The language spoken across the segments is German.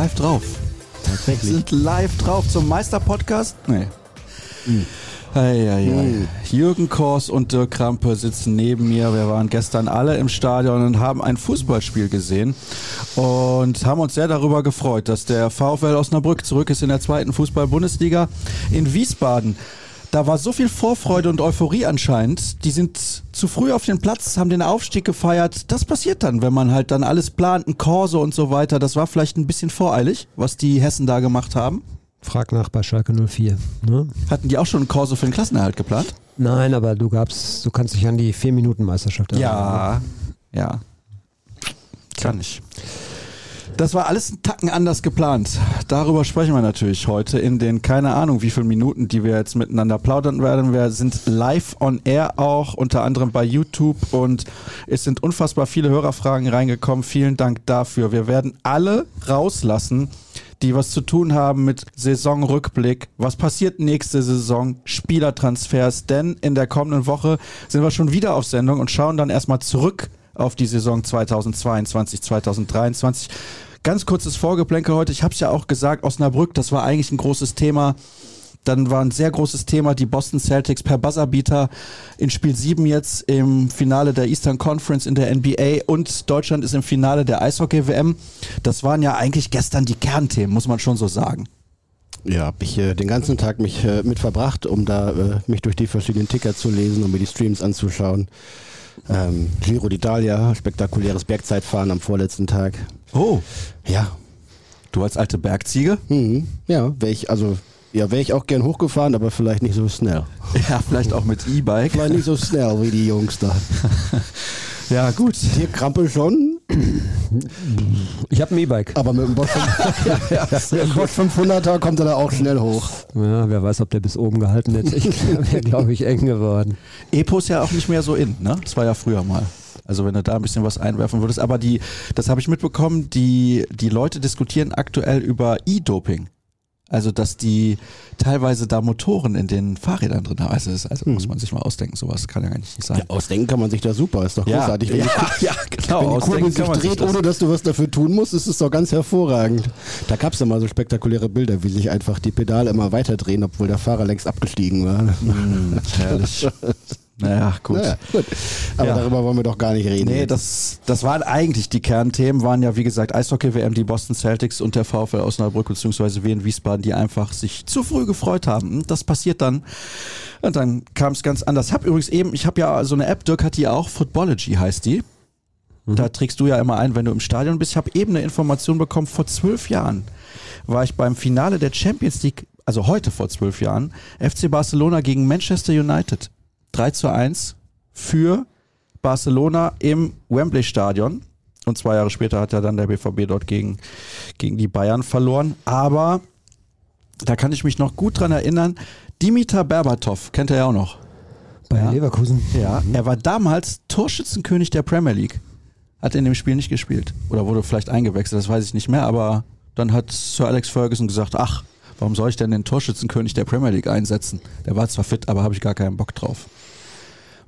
Wir sind live drauf. Tatsächlich. Wir sind live drauf zum Meister-Podcast? Nee. Mhm. Ei, ei, ei. Jürgen Kors und Dirk Krampe sitzen neben mir. Wir waren gestern alle im Stadion und haben ein Fußballspiel gesehen und haben uns sehr darüber gefreut, dass der VfL Osnabrück zurück ist in der zweiten Fußball-Bundesliga in Wiesbaden. Da war so viel Vorfreude und Euphorie anscheinend. Die sind zu früh auf den Platz, haben den Aufstieg gefeiert. Das passiert dann, wenn man halt dann alles plant, ein Korso und so weiter. Das war vielleicht ein bisschen voreilig, was die Hessen da gemacht haben. Frag nach bei Schalke 04. Ne? Hatten die auch schon einen Korso für den Klassenerhalt geplant? Nein, aber du gab's, du kannst dich an die vier Minuten Meisterschaft erinnern. Ja, ja. Kann ich. Das war alles ein Tacken anders geplant. Darüber sprechen wir natürlich heute in den keine Ahnung wie vielen Minuten, die wir jetzt miteinander plaudern werden. Wir sind live on air auch, unter anderem bei YouTube und es sind unfassbar viele Hörerfragen reingekommen. Vielen Dank dafür. Wir werden alle rauslassen, die was zu tun haben mit Saisonrückblick. Was passiert nächste Saison? Spielertransfers. Denn in der kommenden Woche sind wir schon wieder auf Sendung und schauen dann erstmal zurück auf die Saison 2022, 2023. Ganz kurzes Vorgeplänkel heute. Ich habe es ja auch gesagt, Osnabrück, das war eigentlich ein großes Thema. Dann war ein sehr großes Thema die Boston Celtics per Buzzerbeater in Spiel 7 jetzt im Finale der Eastern Conference in der NBA und Deutschland ist im Finale der Eishockey-WM. Das waren ja eigentlich gestern die Kernthemen, muss man schon so sagen. Ja, habe ich äh, den ganzen Tag mich äh, mit verbracht, um da äh, mich durch die verschiedenen Ticker zu lesen, um mir die Streams anzuschauen. Ähm, Giro d'Italia, spektakuläres Bergzeitfahren am vorletzten Tag. Oh, Ja, du als alte Bergziege? mhm. ja, wäre ich, also, ja, wäre ich auch gern hochgefahren, aber vielleicht nicht so schnell. Ja, vielleicht auch mit E-Bike. Vielleicht nicht so schnell wie die Jungs da. Ja, gut. Hier Krampe schon, Ich habe ein E-Bike. aber mit dem Bosch, mit dem Bosch 500er kommt er da auch schnell hoch. Ja, wer weiß, ob der bis oben gehalten hätte. Ich wäre, glaube ich, eng geworden. Epo ist ja auch nicht mehr so in, ne? Das war ja früher mal. Also wenn du da ein bisschen was einwerfen würdest. Aber die, das habe ich mitbekommen, die, die Leute diskutieren aktuell über E-Doping. Also dass die teilweise da Motoren in den Fahrrädern drin haben. Also, das, also muss man sich mal ausdenken, sowas kann ja gar nicht sein. Ja, ausdenken kann man sich da super, ist doch großartig. Wenn ja, die, ja, genau. Wenn die Kugel sich kann man dreht, das. ohne dass du was dafür tun musst, ist es doch ganz hervorragend. Da gab es ja mal so spektakuläre Bilder, wie sich einfach die Pedale immer weiter drehen, obwohl der Fahrer längst abgestiegen war. Hm, herrlich. Naja, gut. Naja, gut. Aber Ja. darüber wollen wir doch gar nicht reden. Nee, jetzt. das, das waren eigentlich die Kernthemen, waren ja wie gesagt Eishockey-WM, die Boston Celtics und der VfL Osnabrück bzw. Wien Wiesbaden, die einfach sich zu früh gefreut haben. Und Das passiert dann. Und dann kam es ganz anders. Ich habe übrigens eben, ich habe ja so eine App, Dirk hat die auch, Footballogy heißt die. Da trägst du ja immer ein, wenn du im Stadion bist. Ich habe eben eine Information bekommen, vor zwölf Jahren war ich beim Finale der Champions League, also heute vor zwölf Jahren, FC Barcelona gegen Manchester United. 3 zu 1 für Barcelona im Wembley Stadion. Und zwei Jahre später hat ja dann der BVB dort gegen, gegen die Bayern verloren. Aber da kann ich mich noch gut dran erinnern. Dimitar Berbatov, kennt er ja auch noch. Bei Ja. Leverkusen. Ja, er war damals Torschützenkönig der Premier League. Hat in dem Spiel nicht gespielt. Oder wurde vielleicht eingewechselt, das weiß ich nicht mehr. Aber dann hat Sir Alex Ferguson gesagt, ach, warum soll ich denn den Torschützenkönig der Premier League einsetzen? Der war zwar fit, aber habe ich gar keinen Bock drauf.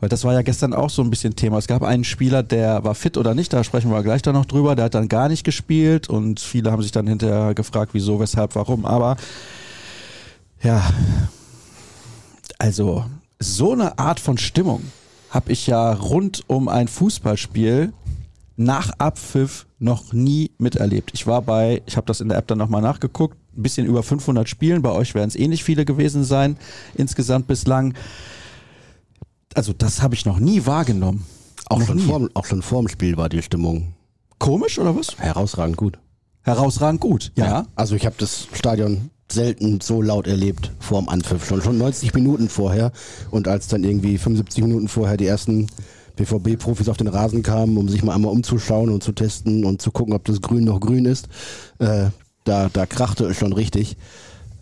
Weil das war ja gestern auch so ein bisschen Thema. Es gab einen Spieler, der war fit oder nicht, da sprechen wir gleich dann noch drüber, der hat dann gar nicht gespielt und viele haben sich dann hinterher gefragt, wieso, weshalb, warum. Aber ja, also so eine Art von Stimmung habe ich ja rund um ein Fußballspiel nach Abpfiff noch nie miterlebt. Ich war bei, ich habe das in der App dann nochmal nachgeguckt, ein bisschen über 500 Spielen. Bei euch werden es nicht viele gewesen sein, insgesamt bislang. Also das habe ich noch nie wahrgenommen. auch, noch schon nie. vorm, auch schon vorm Spiel war die Stimmung Komisch oder was? herausragend gut. Herausragend gut, ja. Also ich habe das Stadion selten so laut erlebt vorm Anpfiff. Schon, schon 90 Minuten vorher. Und als dann irgendwie 75 Minuten vorher die ersten BVB-Profis auf den Rasen kamen, um sich mal einmal umzuschauen und zu testen und zu gucken, ob das Grün noch grün ist, äh, da, da krachte es schon richtig.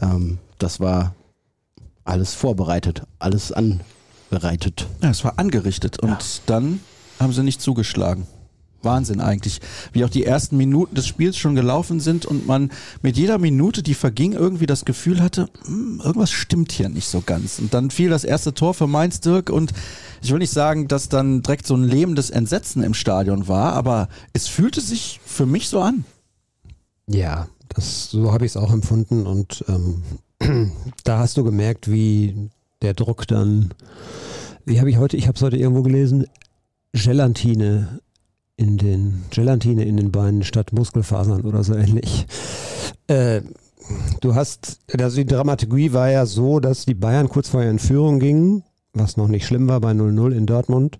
Ähm, das war alles vorbereitet, alles anbereitet. Ja, es war angerichtet und dann haben sie nicht zugeschlagen. Wahnsinn eigentlich, wie auch die ersten Minuten des Spiels schon gelaufen sind und man mit jeder Minute, die verging, irgendwie das Gefühl hatte, "Hm, irgendwas stimmt hier nicht so ganz. Und dann fiel das erste Tor für Mainz Dirk und ich will nicht sagen, dass dann direkt so ein lähmendes Entsetzen im Stadion war, aber es fühlte sich für mich so an. Ja, das, so habe ich es auch empfunden und ähm, da hast du gemerkt, wie der Druck dann, wie habe ich heute, ich habe es heute irgendwo gelesen, Gelatine in den Gelatine in den Beinen statt Muskelfasern oder so ähnlich. Äh, du hast, also die Dramaturgie war ja so, dass die Bayern kurz vorher in Führung gingen, was noch nicht schlimm war bei 0-0 in Dortmund.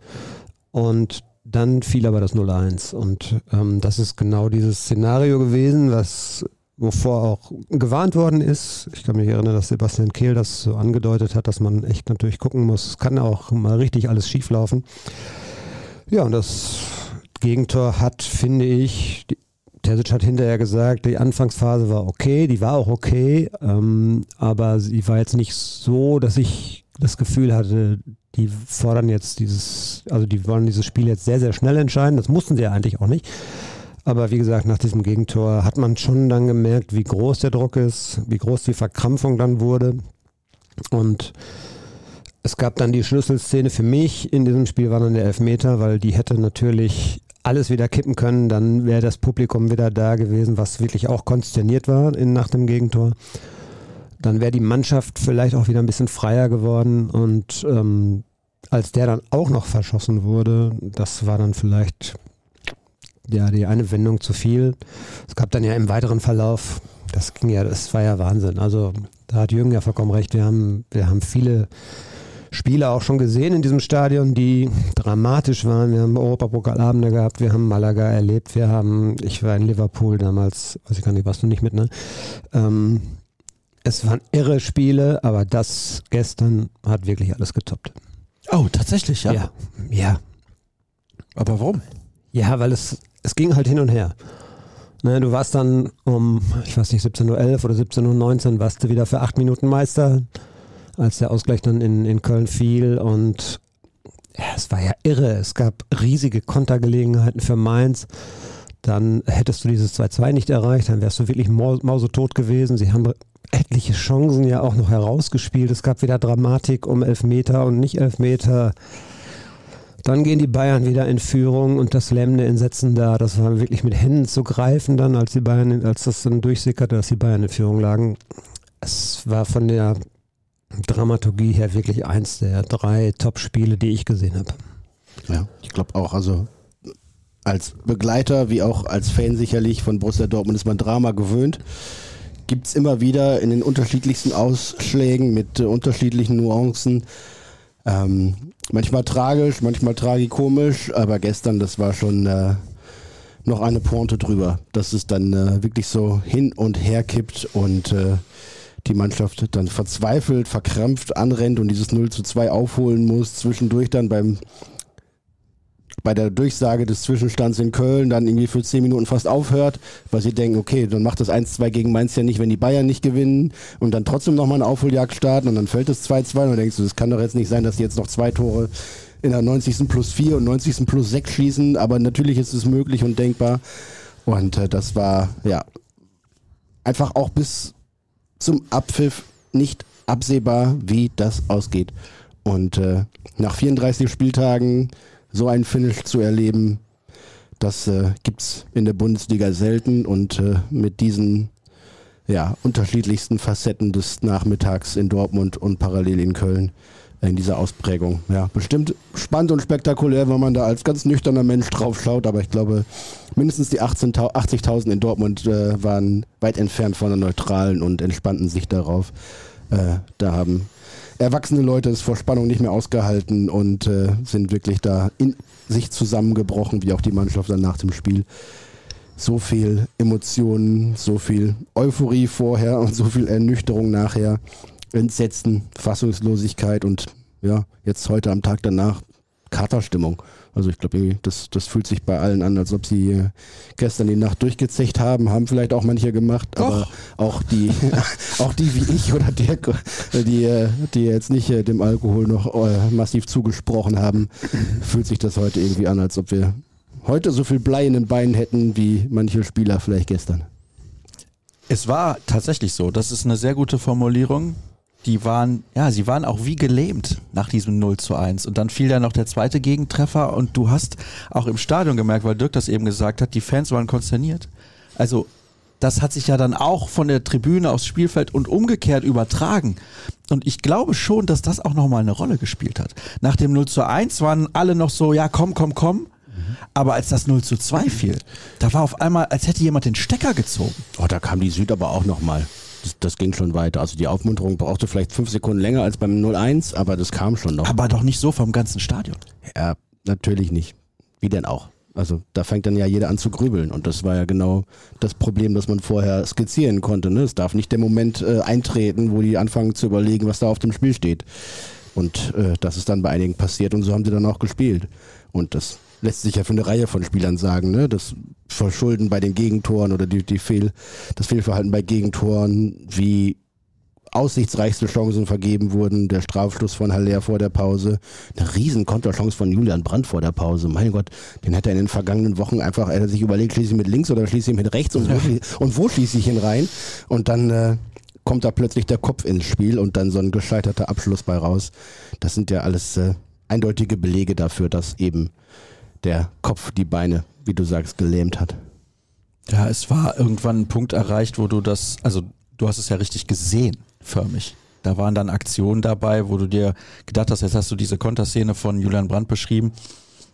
Und dann fiel aber das 0-1. Und ähm, das ist genau dieses Szenario gewesen, was wovor auch gewarnt worden ist. Ich kann mich erinnern, dass Sebastian Kehl das so angedeutet hat, dass man echt natürlich gucken muss. Es kann auch mal richtig alles schieflaufen. Ja, und das Gegentor hat, finde ich, die, Terzic hat hinterher gesagt, die Anfangsphase war okay, die war auch okay, ähm, aber sie war jetzt nicht so, dass ich das Gefühl hatte, die fordern jetzt dieses, also die wollen dieses Spiel jetzt sehr, sehr schnell entscheiden. Das mussten sie ja eigentlich auch nicht. Aber wie gesagt, nach diesem Gegentor hat man schon dann gemerkt, wie groß der Druck ist, wie groß die Verkrampfung dann wurde. Und es gab dann die Schlüsselszene für mich in diesem Spiel, war dann der Elfmeter, weil die hätte natürlich alles wieder kippen können, dann wäre das Publikum wieder da gewesen, was wirklich auch konsterniert war in, nach dem Gegentor. Dann wäre die Mannschaft vielleicht auch wieder ein bisschen freier geworden und ähm, als der dann auch noch verschossen wurde, das war dann vielleicht ja die eine Wendung zu viel. Es gab dann ja im weiteren Verlauf, das ging ja, das war ja Wahnsinn. Also da hat Jürgen ja vollkommen recht. Wir haben, wir haben viele Spiele auch schon gesehen in diesem Stadion, die dramatisch waren. Wir haben Europapokalabende gehabt, wir haben Malaga erlebt, wir haben, ich war in Liverpool damals, weiß ich gar nicht, warst du nicht mit, ne? Ähm, es waren irre Spiele, aber das gestern hat wirklich alles getoppt. Oh, tatsächlich, ja. Ja, ja. Aber warum? Ja, weil es, es ging halt hin und her. Ne, du warst dann um, ich weiß nicht, 17.11 Uhr oder 17.19 Uhr, warst du wieder für acht Minuten Meister als der Ausgleich dann in, in Köln fiel. Und ja, es war ja irre. Es gab riesige Kontergelegenheiten für Mainz. Dann hättest du dieses 2-2 nicht erreicht, dann wärst du wirklich mausetot gewesen. Sie haben etliche Chancen ja auch noch herausgespielt. Es gab wieder Dramatik um Elfmeter und nicht Elfmeter. Dann gehen die Bayern wieder in Führung und das lämmende Entsetzen da, das war wirklich mit Händen zu greifen dann, als die Bayern, als das dann durchsickerte, dass die Bayern in Führung lagen. Es war von der Dramaturgie her wirklich eins der drei Top-Spiele, die ich gesehen habe. Ja, ich glaube auch. Also als Begleiter wie auch als Fan sicherlich von Borussia Dortmund ist man Drama gewöhnt. Gibt es immer wieder in den unterschiedlichsten Ausschlägen mit äh, unterschiedlichen Nuancen. Ähm, manchmal tragisch, manchmal tragikomisch, aber gestern, das war schon äh, noch eine Pointe drüber, dass es dann äh, wirklich so hin und her kippt und äh, die Mannschaft dann verzweifelt, verkrampft anrennt und dieses 0 zu 2 aufholen muss, zwischendurch dann beim bei der Durchsage des Zwischenstands in Köln dann irgendwie für 10 Minuten fast aufhört, weil sie denken, okay, dann macht das 1-2 gegen Mainz ja nicht, wenn die Bayern nicht gewinnen und dann trotzdem nochmal eine Aufholjagd starten und dann fällt es 2-2 und dann denkst du, das kann doch jetzt nicht sein, dass die jetzt noch zwei Tore in der 90. plus 4 und 90. plus 6 schießen, aber natürlich ist es möglich und denkbar und äh, das war, ja, einfach auch bis zum Abpfiff nicht absehbar, wie das ausgeht. Und äh, nach 34 Spieltagen so ein Finish zu erleben, das äh, gibt es in der Bundesliga selten und äh, mit diesen ja, unterschiedlichsten Facetten des Nachmittags in Dortmund und parallel in Köln in dieser Ausprägung. Ja, bestimmt spannend und spektakulär, wenn man da als ganz nüchterner Mensch drauf schaut, aber ich glaube, mindestens die 80.000 in Dortmund äh, waren weit entfernt von einer neutralen und entspannten Sicht darauf. Äh, da haben erwachsene Leute es vor Spannung nicht mehr ausgehalten und äh, sind wirklich da in sich zusammengebrochen, wie auch die Mannschaft dann nach dem Spiel. So viel Emotionen, so viel Euphorie vorher und so viel Ernüchterung nachher. Entsetzen, Fassungslosigkeit und ja, jetzt heute am Tag danach Katerstimmung. Also ich glaube, das, das fühlt sich bei allen an, als ob sie äh, gestern die Nacht durchgezecht haben, haben vielleicht auch manche gemacht, Doch. aber auch die, auch die wie ich oder der, die, äh, die jetzt nicht äh, dem Alkohol noch massiv zugesprochen haben, fühlt sich das heute irgendwie an, als ob wir heute so viel Blei in den Beinen hätten wie manche Spieler vielleicht gestern. Es war tatsächlich so. Das ist eine sehr gute Formulierung die waren, ja, sie waren auch wie gelähmt nach diesem 0 zu 1. Und dann fiel da noch der zweite Gegentreffer und du hast auch im Stadion gemerkt, weil Dirk das eben gesagt hat, die Fans waren konsterniert. Also das hat sich ja dann auch von der Tribüne aufs Spielfeld und umgekehrt übertragen. Und ich glaube schon, dass das auch nochmal eine Rolle gespielt hat. Nach dem 0 zu 1 waren alle noch so, ja, komm, komm, komm. Aber als das 0 zu 2 fiel, da war auf einmal, als hätte jemand den Stecker gezogen. Oh, da kam die Süd aber auch nochmal. Das, das ging schon weiter. Also die Aufmunterung brauchte vielleicht fünf Sekunden länger als beim 0-1, aber das kam schon noch. Aber doch nicht so vom ganzen Stadion. Ja, natürlich nicht. Wie denn auch? Also da fängt dann ja jeder an zu grübeln und das war ja genau das Problem, das man vorher skizzieren konnte. Ne? Es darf nicht der Moment äh, eintreten, wo die anfangen zu überlegen, was da auf dem Spiel steht. Und äh, das ist dann bei einigen passiert und so haben sie dann auch gespielt. Und das lässt sich ja für eine Reihe von Spielern sagen. Ne? Das Verschulden bei den Gegentoren oder die, die Fehl, das Fehlverhalten bei Gegentoren, wie aussichtsreichste Chancen vergeben wurden. Der Strafschluss von Haller vor der Pause. Eine riesen Konterchance von Julian Brandt vor der Pause. Mein Gott, den hat er in den vergangenen Wochen einfach, er hat sich überlegt, schließe ich mit links oder schließe ich mit rechts und, wo, schließe, und wo schließe ich ihn rein? Und dann äh, kommt da plötzlich der Kopf ins Spiel und dann so ein gescheiterter Abschluss bei raus. Das sind ja alles äh, eindeutige Belege dafür, dass eben der Kopf die Beine, wie du sagst, gelähmt hat. Ja, es war irgendwann ein Punkt erreicht, wo du das, also du hast es ja richtig gesehen, förmlich. Da waren dann Aktionen dabei, wo du dir gedacht hast, jetzt hast du diese Konterszene von Julian Brandt beschrieben.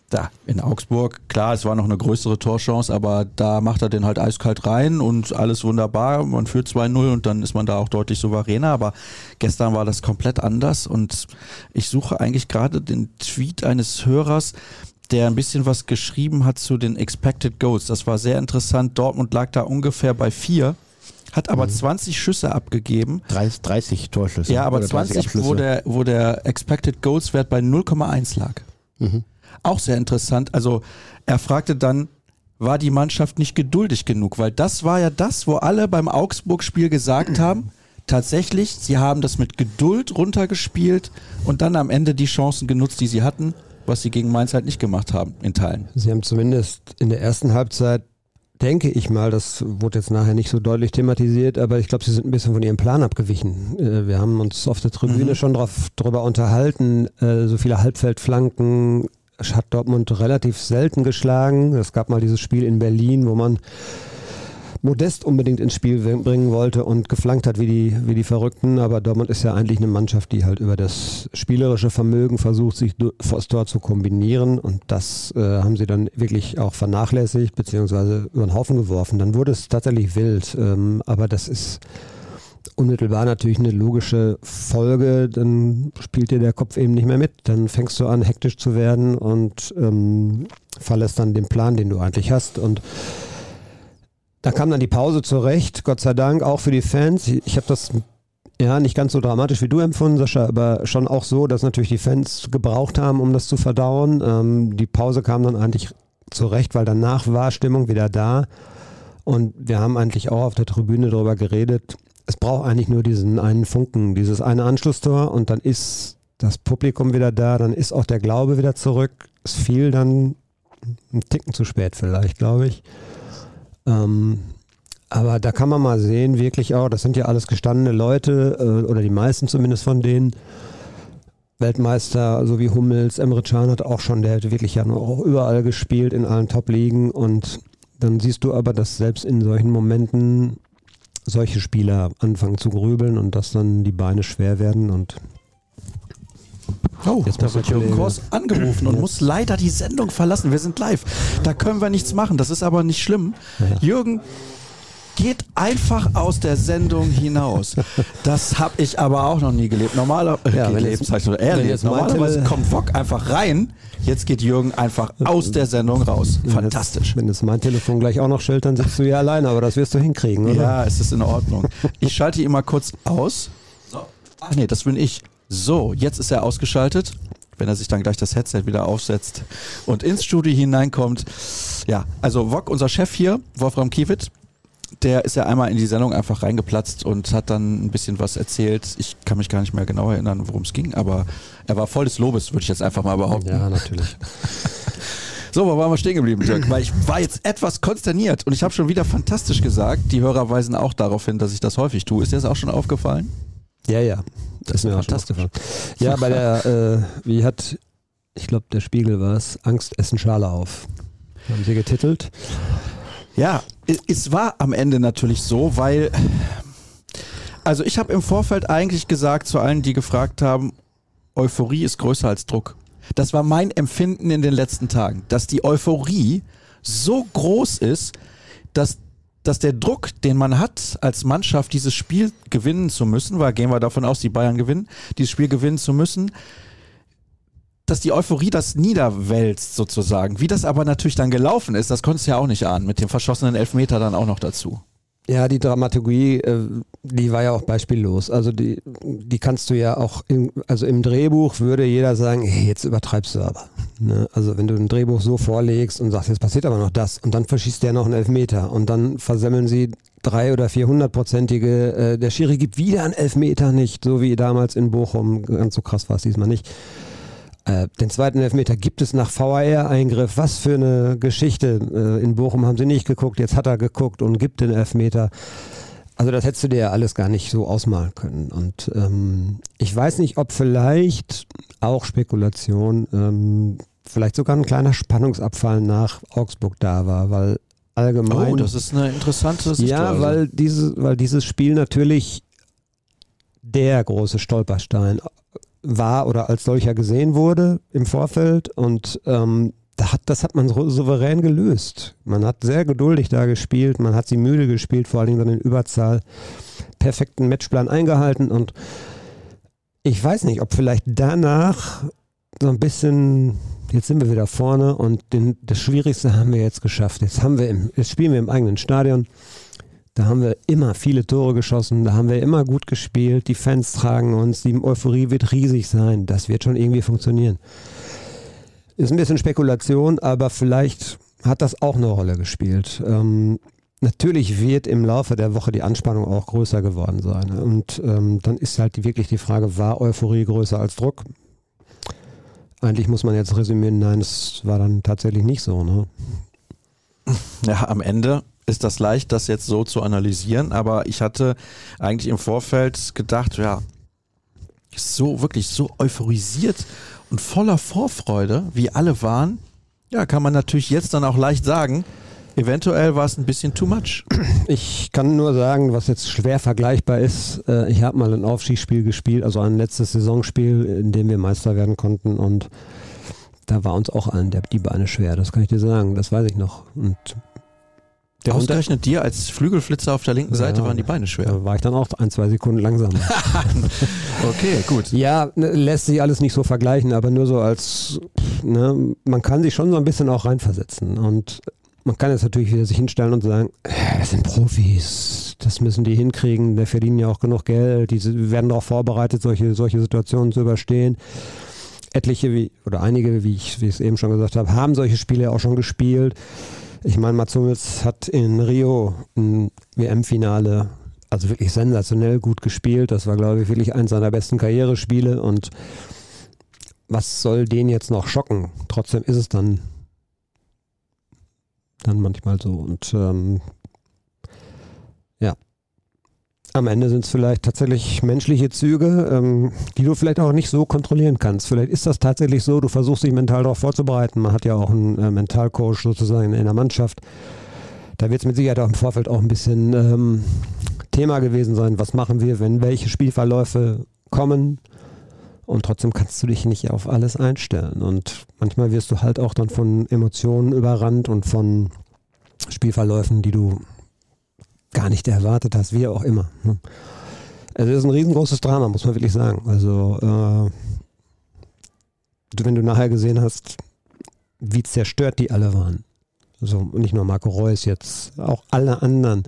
Da, in Augsburg, klar, es war noch eine größere Torchance, aber da macht er den halt eiskalt rein und alles wunderbar. Man führt 2-0 und dann ist man da auch deutlich souveräner. Aber gestern war das komplett anders und ich suche eigentlich gerade den Tweet eines Hörers, der ein bisschen was geschrieben hat zu den Expected Goals. Das war sehr interessant. Dortmund lag da ungefähr bei vier hat aber mhm. 20 Schüsse abgegeben. 30, 30 Torschüsse. Ja, aber 20, wo der, wo der Expected Goals Wert bei 0,1 lag. Mhm. Auch sehr interessant. Also er fragte dann, war die Mannschaft nicht geduldig genug? Weil das war ja das, wo alle beim Augsburg-Spiel gesagt haben, tatsächlich, sie haben das mit Geduld runtergespielt und dann am Ende die Chancen genutzt, die sie hatten, was sie gegen Mainz halt nicht gemacht haben, in Teilen. Sie haben zumindest in der ersten Halbzeit denke ich mal, das wurde jetzt nachher nicht so deutlich thematisiert, aber ich glaube, sie sind ein bisschen von ihrem Plan abgewichen. Äh, wir haben uns auf der Tribüne mhm. schon drauf, drüber unterhalten, äh, so viele Halbfeldflanken hat Dortmund relativ selten geschlagen. Es gab mal dieses Spiel in Berlin, wo man Modest unbedingt ins Spiel bringen wollte und geflankt hat wie die, wie die Verrückten. Aber Dortmund ist ja eigentlich eine Mannschaft, die halt über das spielerische Vermögen versucht, sich vors Tor zu kombinieren. Und das äh, haben sie dann wirklich auch vernachlässigt, beziehungsweise über den Haufen geworfen. Dann wurde es tatsächlich wild. Ähm, aber das ist unmittelbar natürlich eine logische Folge, dann spielt dir der Kopf eben nicht mehr mit. Dann fängst du an, hektisch zu werden und ähm, verlässt dann den Plan, den du eigentlich hast. Und da kam dann die Pause zurecht, Gott sei Dank, auch für die Fans. Ich habe das ja nicht ganz so dramatisch wie du empfunden, Sascha, aber schon auch so, dass natürlich die Fans gebraucht haben, um das zu verdauen. Ähm, die Pause kam dann eigentlich zurecht, weil danach war Stimmung wieder da. Und wir haben eigentlich auch auf der Tribüne darüber geredet. Es braucht eigentlich nur diesen einen Funken, dieses eine Anschlusstor und dann ist das Publikum wieder da, dann ist auch der Glaube wieder zurück. Es fiel dann ein Ticken zu spät vielleicht, glaube ich. Ähm, aber da kann man mal sehen, wirklich auch, das sind ja alles gestandene Leute, äh, oder die meisten zumindest von denen. Weltmeister, so wie Hummels, Emre Can hat auch schon, der hätte wirklich ja auch überall gespielt, in allen Top-Ligen. Und dann siehst du aber, dass selbst in solchen Momenten solche Spieler anfangen zu grübeln und dass dann die Beine schwer werden und Oh, jetzt wird Jürgen Kors angerufen und muss leider die Sendung verlassen. Wir sind live. Da können wir nichts machen. Das ist aber nicht schlimm. Ja. Jürgen geht einfach aus der Sendung hinaus. Das habe ich aber auch noch nie gelebt. Normalerweise ja, gelebt, jetzt, ich erlebt. Normalerweise kommt Fock einfach rein. Jetzt geht Jürgen einfach aus der Sendung raus. Fantastisch. Wenn es mein Telefon gleich auch noch stellt, dann sitzt du hier alleine, aber das wirst du hinkriegen, oder? Ja, es ist in Ordnung. Ich schalte ihn mal kurz aus. So. Ach nee, das bin ich. So, jetzt ist er ausgeschaltet. Wenn er sich dann gleich das Headset wieder aufsetzt und ins Studio hineinkommt. Ja, also Wok, unser Chef hier, Wolfram Kiewit, der ist ja einmal in die Sendung einfach reingeplatzt und hat dann ein bisschen was erzählt. Ich kann mich gar nicht mehr genau erinnern, worum es ging, aber er war voll des Lobes, würde ich jetzt einfach mal behaupten. Ja, natürlich. So, wo waren wir stehen geblieben, Dirk? Weil ich war jetzt etwas konsterniert und ich habe schon wieder fantastisch gesagt. Die Hörer weisen auch darauf hin, dass ich das häufig tue. Ist dir das auch schon aufgefallen? Ja, ja. Das, ist mir fantastisch. Ja, bei der, äh, wie hat, ich glaube, der Spiegel war es, Angst essen Schale auf. Haben sie getitelt. Ja, es war am Ende natürlich so, weil, also ich habe im Vorfeld eigentlich gesagt zu allen, die gefragt haben, Euphorie ist größer als Druck. Das war mein Empfinden in den letzten Tagen, dass die Euphorie so groß ist, dass, dass der Druck, den man hat, als Mannschaft dieses Spiel gewinnen zu müssen, weil gehen wir davon aus, die Bayern gewinnen, dieses Spiel gewinnen zu müssen, dass die Euphorie das niederwälzt sozusagen. Wie das aber natürlich dann gelaufen ist, das konntest du ja auch nicht ahnen, mit dem verschossenen Elfmeter dann auch noch dazu. Ja, die Dramaturgie, äh, die war ja auch beispiellos. Also die, die kannst du ja auch, im, also im Drehbuch würde jeder sagen, hey, jetzt übertreibst du aber. Ne? Also wenn du ein Drehbuch so vorlegst und sagst, jetzt passiert aber noch das und dann verschießt der noch einen Elfmeter und dann versemmeln sie drei oder vierhundertprozentige, äh, der Schiri gibt wieder einen Elfmeter nicht, so wie damals in Bochum, ganz so krass war es diesmal nicht. Äh, den zweiten Elfmeter gibt es nach VAR-Eingriff. Was für eine Geschichte. Äh, in Bochum haben sie nicht geguckt, jetzt hat er geguckt und gibt den Elfmeter. Also das hättest du dir ja alles gar nicht so ausmalen können. Und ähm, ich weiß nicht, ob vielleicht auch Spekulation, ähm, vielleicht sogar ein kleiner Spannungsabfall nach Augsburg da war, weil allgemein. Oh, das ist eine interessante Situation. Ja, weil, diese, weil dieses Spiel natürlich der große Stolperstein war oder als solcher gesehen wurde im Vorfeld und ähm, das hat man souverän gelöst. Man hat sehr geduldig da gespielt, man hat sie müde gespielt, vor allen Dingen dann in Überzahl, perfekten Matchplan eingehalten und ich weiß nicht, ob vielleicht danach so ein bisschen, jetzt sind wir wieder vorne und den, das Schwierigste haben wir jetzt geschafft. Jetzt haben wir im, jetzt spielen wir im eigenen Stadion. Da haben wir immer viele Tore geschossen, da haben wir immer gut gespielt, die Fans tragen uns, die Euphorie wird riesig sein, das wird schon irgendwie funktionieren. Ist ein bisschen Spekulation, aber vielleicht hat das auch eine Rolle gespielt. Ähm, natürlich wird im Laufe der Woche die Anspannung auch größer geworden sein. Und ähm, dann ist halt wirklich die Frage, war Euphorie größer als Druck? Eigentlich muss man jetzt resümieren, nein, es war dann tatsächlich nicht so. Ne? Ja, am Ende ist das leicht, das jetzt so zu analysieren, aber ich hatte eigentlich im Vorfeld gedacht, ja, so wirklich so euphorisiert und voller Vorfreude, wie alle waren, ja, kann man natürlich jetzt dann auch leicht sagen, eventuell war es ein bisschen too much. Ich kann nur sagen, was jetzt schwer vergleichbar ist, äh, ich habe mal ein Aufstiegsspiel gespielt, also ein letztes Saisonspiel, in dem wir Meister werden konnten und da war uns auch allen die Beine schwer, das kann ich dir sagen, das weiß ich noch. Und der Ausgerechnet dir als Flügelflitzer auf der linken ja, Seite waren die Beine schwer. Da war ich dann auch ein, zwei Sekunden langsamer. okay, gut. Ja, ne, lässt sich alles nicht so vergleichen, aber nur so als, ne, man kann sich schon so ein bisschen auch reinversetzen. Und man kann jetzt natürlich wieder sich hinstellen und sagen, äh, das sind Profis, das müssen die hinkriegen, der verdienen ja auch genug Geld, die werden darauf vorbereitet, solche, solche Situationen zu überstehen etliche wie, oder einige, wie ich, wie ich es eben schon gesagt habe, haben solche Spiele auch schon gespielt. Ich meine, Mats Hummels hat in Rio ein WM-Finale also wirklich sensationell gut gespielt. Das war, glaube ich, wirklich eins seiner besten Karrierespiele. Und was soll den jetzt noch schocken? Trotzdem ist es dann, dann manchmal so. Und ähm, ja, am Ende sind es vielleicht tatsächlich menschliche Züge, ähm, die du vielleicht auch nicht so kontrollieren kannst. Vielleicht ist das tatsächlich so, du versuchst dich mental darauf vorzubereiten. Man hat ja auch einen äh, Mentalcoach sozusagen in der Mannschaft. Da wird es mit Sicherheit auch im Vorfeld auch ein bisschen ähm, Thema gewesen sein. Was machen wir, wenn welche Spielverläufe kommen? Und trotzdem kannst du dich nicht auf alles einstellen. Und manchmal wirst du halt auch dann von Emotionen überrannt und von Spielverläufen, die du gar nicht erwartet hast, wie auch immer. Ne? Also das ist ein riesengroßes Drama, muss man wirklich sagen. Also äh, wenn du nachher gesehen hast, wie zerstört die alle waren. So, nicht nur Marco Reus jetzt, auch alle anderen.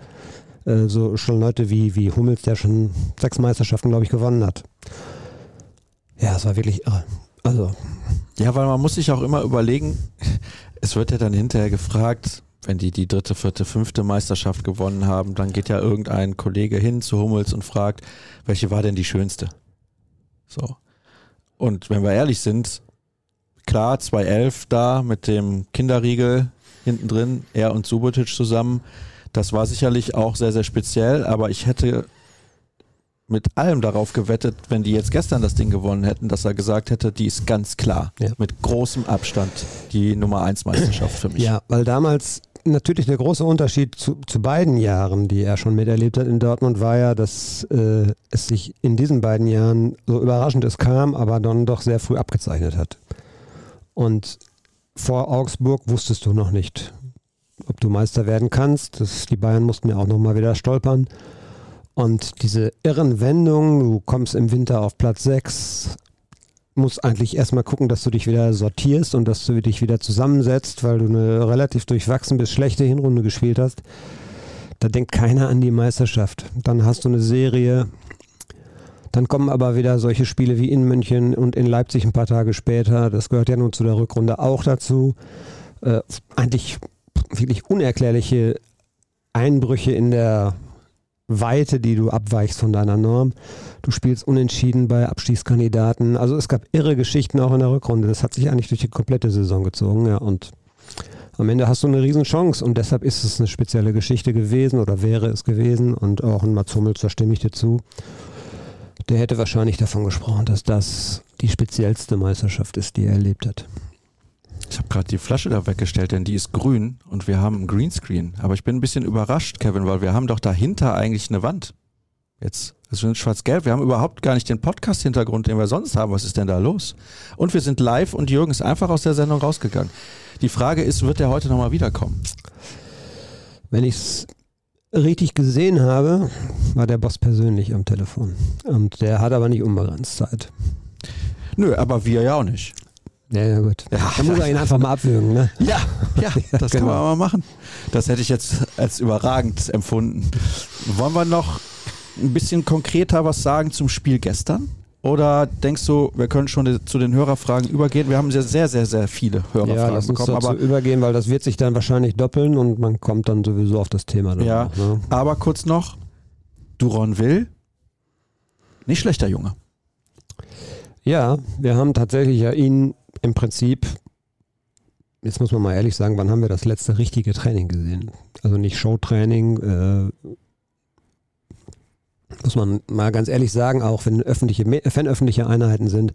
Äh, so schon Leute wie, wie Hummels, der schon sechs Meisterschaften, glaube ich, gewonnen hat. Ja, es war wirklich irre. Also. Ja, weil man muss sich auch immer überlegen, es wird ja dann hinterher gefragt, wenn die die dritte, vierte, fünfte Meisterschaft gewonnen haben, dann geht ja irgendein Kollege hin zu Hummels und fragt, welche war denn die schönste? So. Und wenn wir ehrlich sind, klar, 2011 da mit dem Kinderriegel hinten drin, er und Subotic zusammen, das war sicherlich auch sehr, sehr speziell, aber ich hätte mit allem darauf gewettet, wenn die jetzt gestern das Ding gewonnen hätten, dass er gesagt hätte, die ist ganz klar, ja. mit großem Abstand die Nummer 1 Meisterschaft für mich. Ja, weil damals natürlich der große Unterschied zu, zu, beiden Jahren, die er schon miterlebt hat in Dortmund, war ja, dass äh, es sich in diesen beiden Jahren, so überraschend es kam, aber dann doch sehr früh abgezeichnet hat. Und vor Augsburg wusstest du noch nicht, ob du Meister werden kannst. Das, die Bayern mussten ja auch nochmal wieder stolpern. Und diese irren Wendungen, du kommst im Winter auf Platz 6, musst eigentlich erstmal gucken, dass du dich wieder sortierst und dass du dich wieder zusammensetzt, weil du eine relativ durchwachsen bis schlechte Hinrunde gespielt hast. Da denkt keiner an die Meisterschaft. Dann hast du eine Serie. Dann kommen aber wieder solche Spiele wie in München und in Leipzig ein paar Tage später. Das gehört ja nun zu der Rückrunde auch dazu. Äh, eigentlich wirklich unerklärliche Einbrüche in der Weite, die du abweichst von deiner Norm. Du spielst unentschieden bei Abstiegskandidaten. Also es gab irre Geschichten auch in der Rückrunde. Das hat sich eigentlich durch die komplette Saison gezogen, ja. Und am Ende hast du eine Riesenchance und deshalb ist es eine spezielle Geschichte gewesen oder wäre es gewesen. Und auch ein Mats Hummels, da stimme ich dir zu. Der hätte wahrscheinlich davon gesprochen, dass das die speziellste Meisterschaft ist, die er erlebt hat. Ich habe gerade die Flasche da weggestellt, denn die ist grün und wir haben ein Greenscreen. Aber ich bin ein bisschen überrascht, Kevin, weil wir haben doch dahinter eigentlich eine Wand. Jetzt, es sind schwarz-gelb. Wir haben überhaupt gar nicht den Podcast-Hintergrund, den wir sonst haben. Was ist denn da los? Und wir sind live und Jürgen ist einfach aus der Sendung rausgegangen. Die Frage ist, wird er heute nochmal wiederkommen? Wenn ich es richtig gesehen habe, war der Boss persönlich am Telefon. Und der hat aber nicht unbegrenzt Zeit. Nö, aber wir ja auch nicht. Ja, ja, gut. Ja, Dann muss er ihn einfach mal abwürgen, ne? Ja, ja, das genau. können wir mal machen. Das hätte ich jetzt als überragend empfunden. Wollen wir noch ein bisschen konkreter was sagen zum Spiel gestern? Oder denkst du, wir können schon zu den Hörerfragen übergehen? Wir haben sehr, sehr, sehr, sehr viele Hörerfragen ja, lass uns bekommen. Aber übergehen, weil das wird sich dann wahrscheinlich doppeln und man kommt dann sowieso auf das Thema. Ja, noch, ne? aber kurz noch, Duron Will, nicht schlechter Junge. Ja, wir haben tatsächlich ja ihn im Prinzip, jetzt muss man mal ehrlich sagen, wann haben wir das letzte richtige Training gesehen? Also nicht Showtraining, äh, muss man mal ganz ehrlich sagen, auch wenn öffentliche, fanöffentliche Einheiten sind,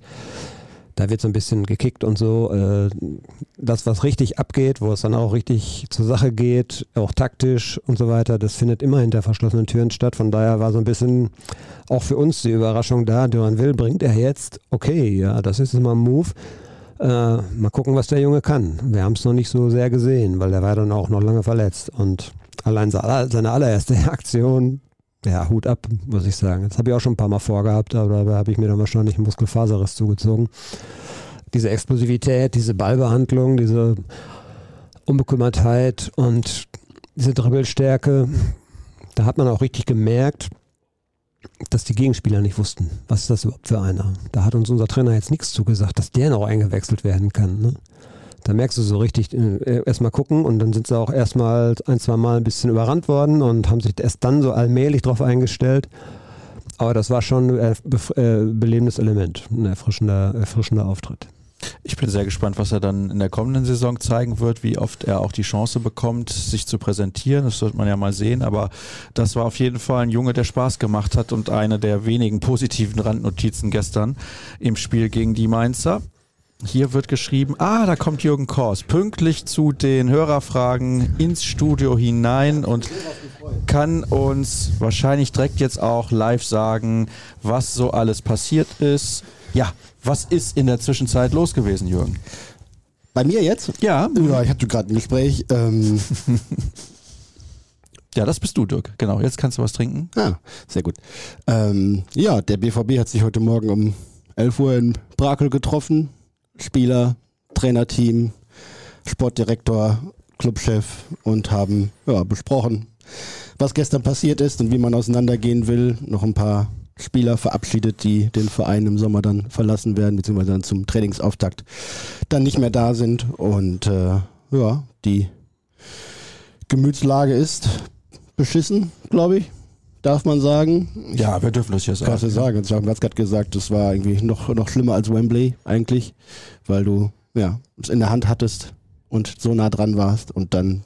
da wird so ein bisschen gekickt und so. Äh, das, was richtig abgeht, wo es dann auch richtig zur Sache geht, auch taktisch und so weiter, das findet immer hinter verschlossenen Türen statt. Von daher war so ein bisschen auch für uns die Überraschung da. Duran Will bringt er jetzt, okay, ja, das ist immer ein Move. Äh, mal gucken, was der Junge kann. Wir haben es noch nicht so sehr gesehen, weil der war dann auch noch lange verletzt. Und allein seine allererste Aktion, ja, Hut ab, muss ich sagen. Das habe ich auch schon ein paar Mal vorgehabt, aber da habe ich mir dann wahrscheinlich einen Muskelfaserriss zugezogen. Diese Explosivität, diese Ballbehandlung, diese Unbekümmertheit und diese Dribbelstärke, da hat man auch richtig gemerkt, dass die Gegenspieler nicht wussten, was ist das überhaupt für einer. Da hat uns unser Trainer jetzt nichts zugesagt, dass der noch eingewechselt werden kann. Ne? Da merkst du so richtig, äh, erstmal gucken und dann sind sie auch erstmal ein, zwei Mal ein bisschen überrannt worden und haben sich erst dann so allmählich drauf eingestellt. Aber das war schon ein äh, belebendes Element, ein erfrischender, erfrischender Auftritt. Ich bin sehr gespannt, was er dann in der kommenden Saison zeigen wird, wie oft er auch die Chance bekommt, sich zu präsentieren. Das wird man ja mal sehen. Aber das war auf jeden Fall ein Junge, der Spaß gemacht hat und eine der wenigen positiven Randnotizen gestern im Spiel gegen die Mainzer. Hier wird geschrieben, ah, da kommt Jürgen Kors pünktlich zu den Hörerfragen ins Studio hinein und kann uns wahrscheinlich direkt jetzt auch live sagen, was so alles passiert ist. Ja, was ist in der Zwischenzeit los gewesen, Jürgen? Bei mir jetzt? Ja. Ja, ich hatte gerade ein Gespräch. Ähm ja, das bist du, Dirk. Genau, jetzt kannst du was trinken. Ah, sehr gut. Ähm, ja, der BVB hat sich heute Morgen um 11 Uhr in Brakel getroffen. Spieler, Trainerteam, Sportdirektor, Clubchef und haben ja, besprochen, was gestern passiert ist und wie man auseinandergehen will. Noch ein paar Spieler verabschiedet, die den Verein im Sommer dann verlassen werden, beziehungsweise dann zum Trainingsauftakt dann nicht mehr da sind. Und äh, ja, die Gemütslage ist beschissen, glaube ich. Darf man sagen? Ja, wir dürfen das ja sagen. Kannst du sagen. Ich habe gerade gesagt, das war irgendwie noch, noch schlimmer als Wembley eigentlich, weil du ja, es in der Hand hattest und so nah dran warst und dann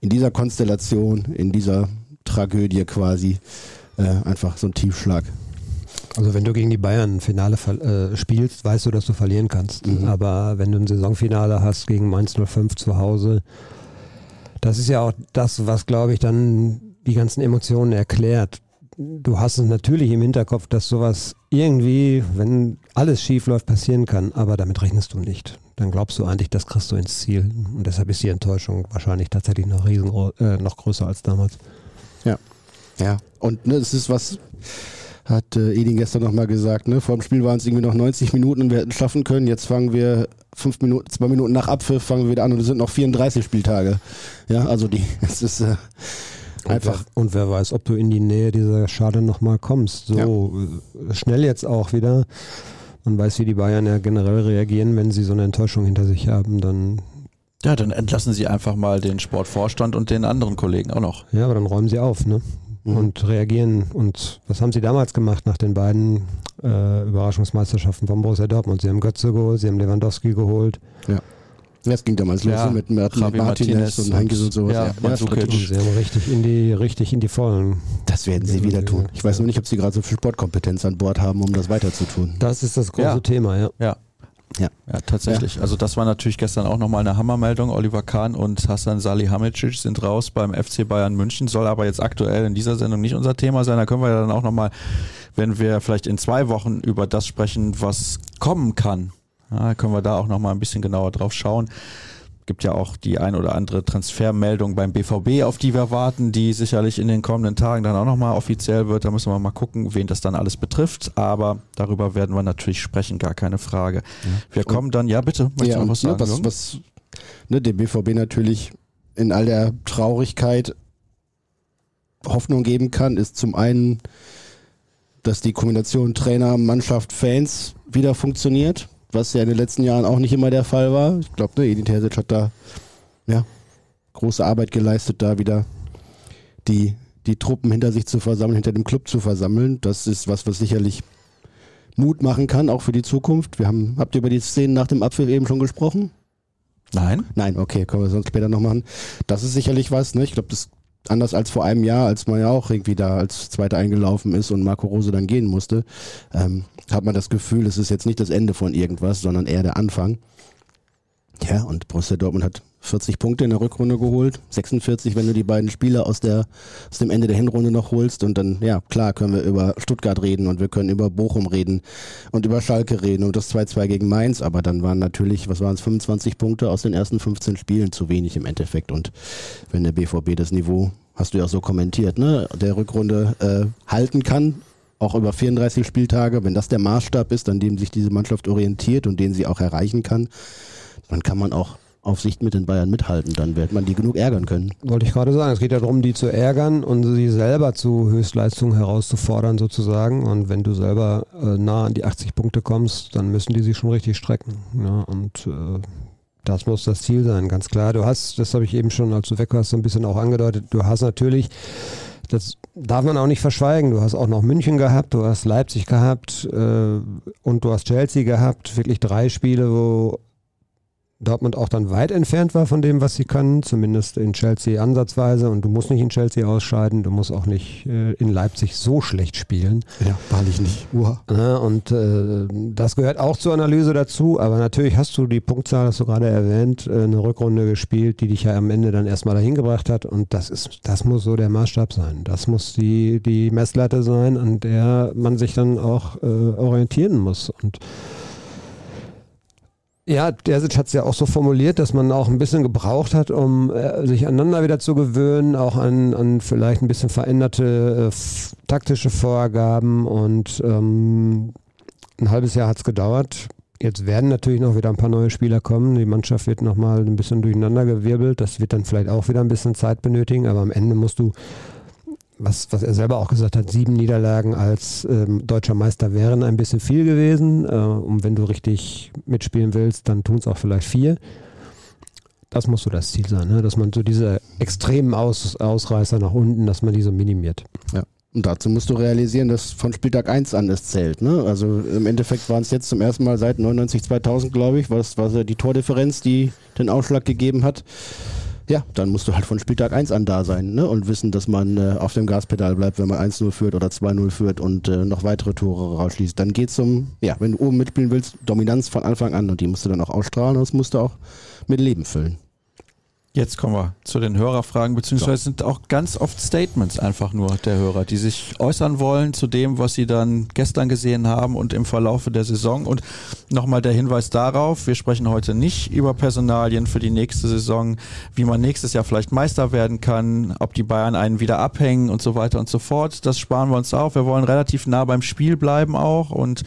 in dieser Konstellation, in dieser Tragödie quasi einfach so ein Tiefschlag. Also wenn du gegen die Bayern ein Finale äh, spielst, weißt du, dass du verlieren kannst. Mhm. Aber wenn du ein Saisonfinale hast gegen Mainz 05 zu Hause, Das ist ja auch das, was, glaube ich, dann die ganzen Emotionen erklärt. Du hast es natürlich im Hinterkopf, dass sowas irgendwie, wenn alles schief läuft, passieren kann, aber damit rechnest du nicht. Dann glaubst du eigentlich, das kriegst du ins Ziel. Und deshalb ist die Enttäuschung wahrscheinlich tatsächlich noch, riesen, äh, noch größer als damals. Ja. Und ne, es ist was, hat äh, Edin gestern nochmal gesagt, ne? Vor dem Spiel waren es irgendwie noch 90 Minuten und wir hätten schaffen können. Jetzt fangen wir fünf Minuten, zwei Minuten nach Abpfiff fangen wir wieder an und es sind noch 34 Spieltage. Ja, also die, es ist äh, einfach. Und wer, und wer, weiß, ob du in die Nähe dieser Schade nochmal kommst. So ja. Äh, schnell jetzt auch wieder. Man weiß, wie die Bayern ja generell reagieren, wenn sie so eine Enttäuschung hinter sich haben, dann ja, dann entlassen Sie einfach mal den Sportvorstand und den anderen Kollegen auch noch. Ja, aber dann räumen Sie auf, ne? Mhm. Und reagieren. Und was haben Sie damals gemacht nach den beiden äh, Überraschungsmeisterschaften von Borussia Dortmund? Sie haben Götze geholt, Sie haben Lewandowski geholt. Ja. Das ging damals ja, los mit Martin, Martinez, Martinez und Heinkes und sowas. Ja, ja, ja Sie haben richtig in die, richtig in die Vollen. Das werden sie wieder tun. Ich weiß nur nicht, ob sie gerade so viel Sportkompetenz an Bord haben, um das weiter zu tun. Das ist das große ja. Thema, ja. Ja. Ja. ja, tatsächlich. Ja. Also das war natürlich gestern auch nochmal eine Hammermeldung. Oliver Kahn und Hassan Salihamidzic sind raus beim FC Bayern München, soll aber jetzt aktuell in dieser Sendung nicht unser Thema sein. Da können wir ja dann auch nochmal, wenn wir vielleicht in zwei Wochen über das sprechen, was kommen kann, ja, können wir da auch nochmal ein bisschen genauer drauf schauen gibt ja auch die ein oder andere Transfermeldung beim BVB, auf die wir warten, die sicherlich in den kommenden Tagen dann auch nochmal offiziell wird. Da müssen wir mal gucken, wen das dann alles betrifft. Aber darüber werden wir natürlich sprechen, gar keine Frage. Ja. Wir kommen dann, ja bitte, möchtest ja, du noch was sagen? was, was ne, dem BVB natürlich in all der Traurigkeit Hoffnung geben kann, ist zum einen, dass die Kombination Trainer, Mannschaft, Fans wieder funktioniert was ja in den letzten Jahren auch nicht immer der Fall war. Ich glaube, ne, Edin Terzic hat da ja, große Arbeit geleistet, da wieder die, die Truppen hinter sich zu versammeln, hinter dem Club zu versammeln. Das ist was, was sicherlich Mut machen kann, auch für die Zukunft. Wir haben, habt ihr über die Szenen nach dem Abpfiff eben schon gesprochen? Nein. Nein, okay, können wir sonst später noch machen. Das ist sicherlich was, ne? Ich glaube, das anders als vor einem Jahr, als man ja auch irgendwie da als Zweiter eingelaufen ist und Marco Rose dann gehen musste, ähm, hat man das Gefühl, es ist jetzt nicht das Ende von irgendwas, sondern eher der Anfang. Ja, und Borussia Dortmund hat 40 Punkte in der Rückrunde geholt, 46, wenn du die beiden Spiele aus, der, aus dem Ende der Hinrunde noch holst. Und dann, ja, klar, können wir über Stuttgart reden und wir können über Bochum reden und über Schalke reden und das 2-2 gegen Mainz. Aber dann waren natürlich, was waren es, 25 Punkte aus den ersten 15 Spielen zu wenig im Endeffekt. Und wenn der BVB das Niveau, hast du ja auch so kommentiert, ne, der Rückrunde äh, halten kann, auch über 34 Spieltage, wenn das der Maßstab ist, an dem sich diese Mannschaft orientiert und den sie auch erreichen kann, dann kann man auch auf Sicht mit den Bayern mithalten, dann wird man die genug ärgern können. Wollte ich gerade sagen, es geht ja darum, die zu ärgern und sie selber zu Höchstleistungen herauszufordern sozusagen. Und wenn du selber äh, nah an die 80 Punkte kommst, dann müssen die sich schon richtig strecken. Ja, und äh, das muss das Ziel sein, ganz klar. Du hast, das habe ich eben schon, als du weg warst, so ein bisschen auch angedeutet, du hast natürlich, das darf man auch nicht verschweigen, du hast auch noch München gehabt, du hast Leipzig gehabt äh, und du hast Chelsea gehabt, wirklich drei Spiele, wo Dortmund auch dann weit entfernt war von dem, was sie können, zumindest in Chelsea ansatzweise. Und du musst nicht in Chelsea ausscheiden, du musst auch nicht äh, in Leipzig so schlecht spielen. Ja, wahrlich nicht. Uha. Ja, und äh, das gehört auch zur Analyse dazu. Aber natürlich hast du die Punktzahl, hast du gerade erwähnt, äh, eine Rückrunde gespielt, die dich ja am Ende dann erstmal dahin gebracht hat. Und das ist, das muss so der Maßstab sein. Das muss die, die Messlatte sein, an der man sich dann auch äh, orientieren muss. Und ja, Dersic hat es ja auch so formuliert, dass man auch ein bisschen gebraucht hat, um äh, sich aneinander wieder zu gewöhnen, auch an, an vielleicht ein bisschen veränderte äh, taktische Vorgaben und ähm, ein halbes Jahr hat es gedauert. Jetzt werden natürlich noch wieder ein paar neue Spieler kommen. Die Mannschaft wird nochmal ein bisschen durcheinander gewirbelt. Das wird dann vielleicht auch wieder ein bisschen Zeit benötigen, aber am Ende musst du was, was er selber auch gesagt hat, sieben Niederlagen als ähm, deutscher Meister wären ein bisschen viel gewesen. Äh, und wenn du richtig mitspielen willst, dann tun es auch vielleicht vier. Das muss so das Ziel sein, ne? dass man so diese extremen Aus Ausreißer nach unten, dass man die so minimiert. Ja. Und dazu musst du realisieren, dass von Spieltag 1 an es zählt. Ne? Also im Endeffekt waren es jetzt zum ersten Mal seit 99, 2000, glaube ich, was war die Tordifferenz, die den Ausschlag gegeben hat. Ja, dann musst du halt von Spieltag 1 an da sein ne? und wissen, dass man äh, auf dem Gaspedal bleibt, wenn man 1-0 führt oder 2-0 führt und äh, noch weitere Tore rausschließt. Dann geht's um, ja, wenn du oben mitspielen willst, Dominanz von Anfang an und die musst du dann auch ausstrahlen und das musst du auch mit Leben füllen. Jetzt kommen wir zu den Hörerfragen, beziehungsweise sind auch ganz oft Statements einfach nur der Hörer, die sich äußern wollen zu dem, was sie dann gestern gesehen haben und im Verlaufe der Saison. Und nochmal der Hinweis darauf, wir sprechen heute nicht über Personalien für die nächste Saison, wie man nächstes Jahr vielleicht Meister werden kann, ob die Bayern einen wieder abhängen und so weiter und so fort. Das sparen wir uns auf. Wir wollen relativ nah beim Spiel bleiben auch. Und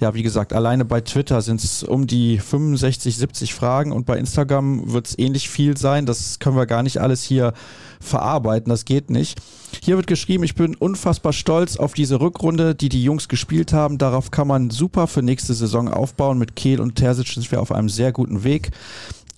ja, wie gesagt, alleine bei Twitter sind es um die 65, 70 Fragen und bei Instagram wird es ähnlich viel sein das können wir gar nicht alles hier verarbeiten, das geht nicht. Hier wird geschrieben, ich bin unfassbar stolz auf diese Rückrunde, die die Jungs gespielt haben. Darauf kann man super für nächste Saison aufbauen. Mit Kehl und Terzic sind wir auf einem sehr guten Weg.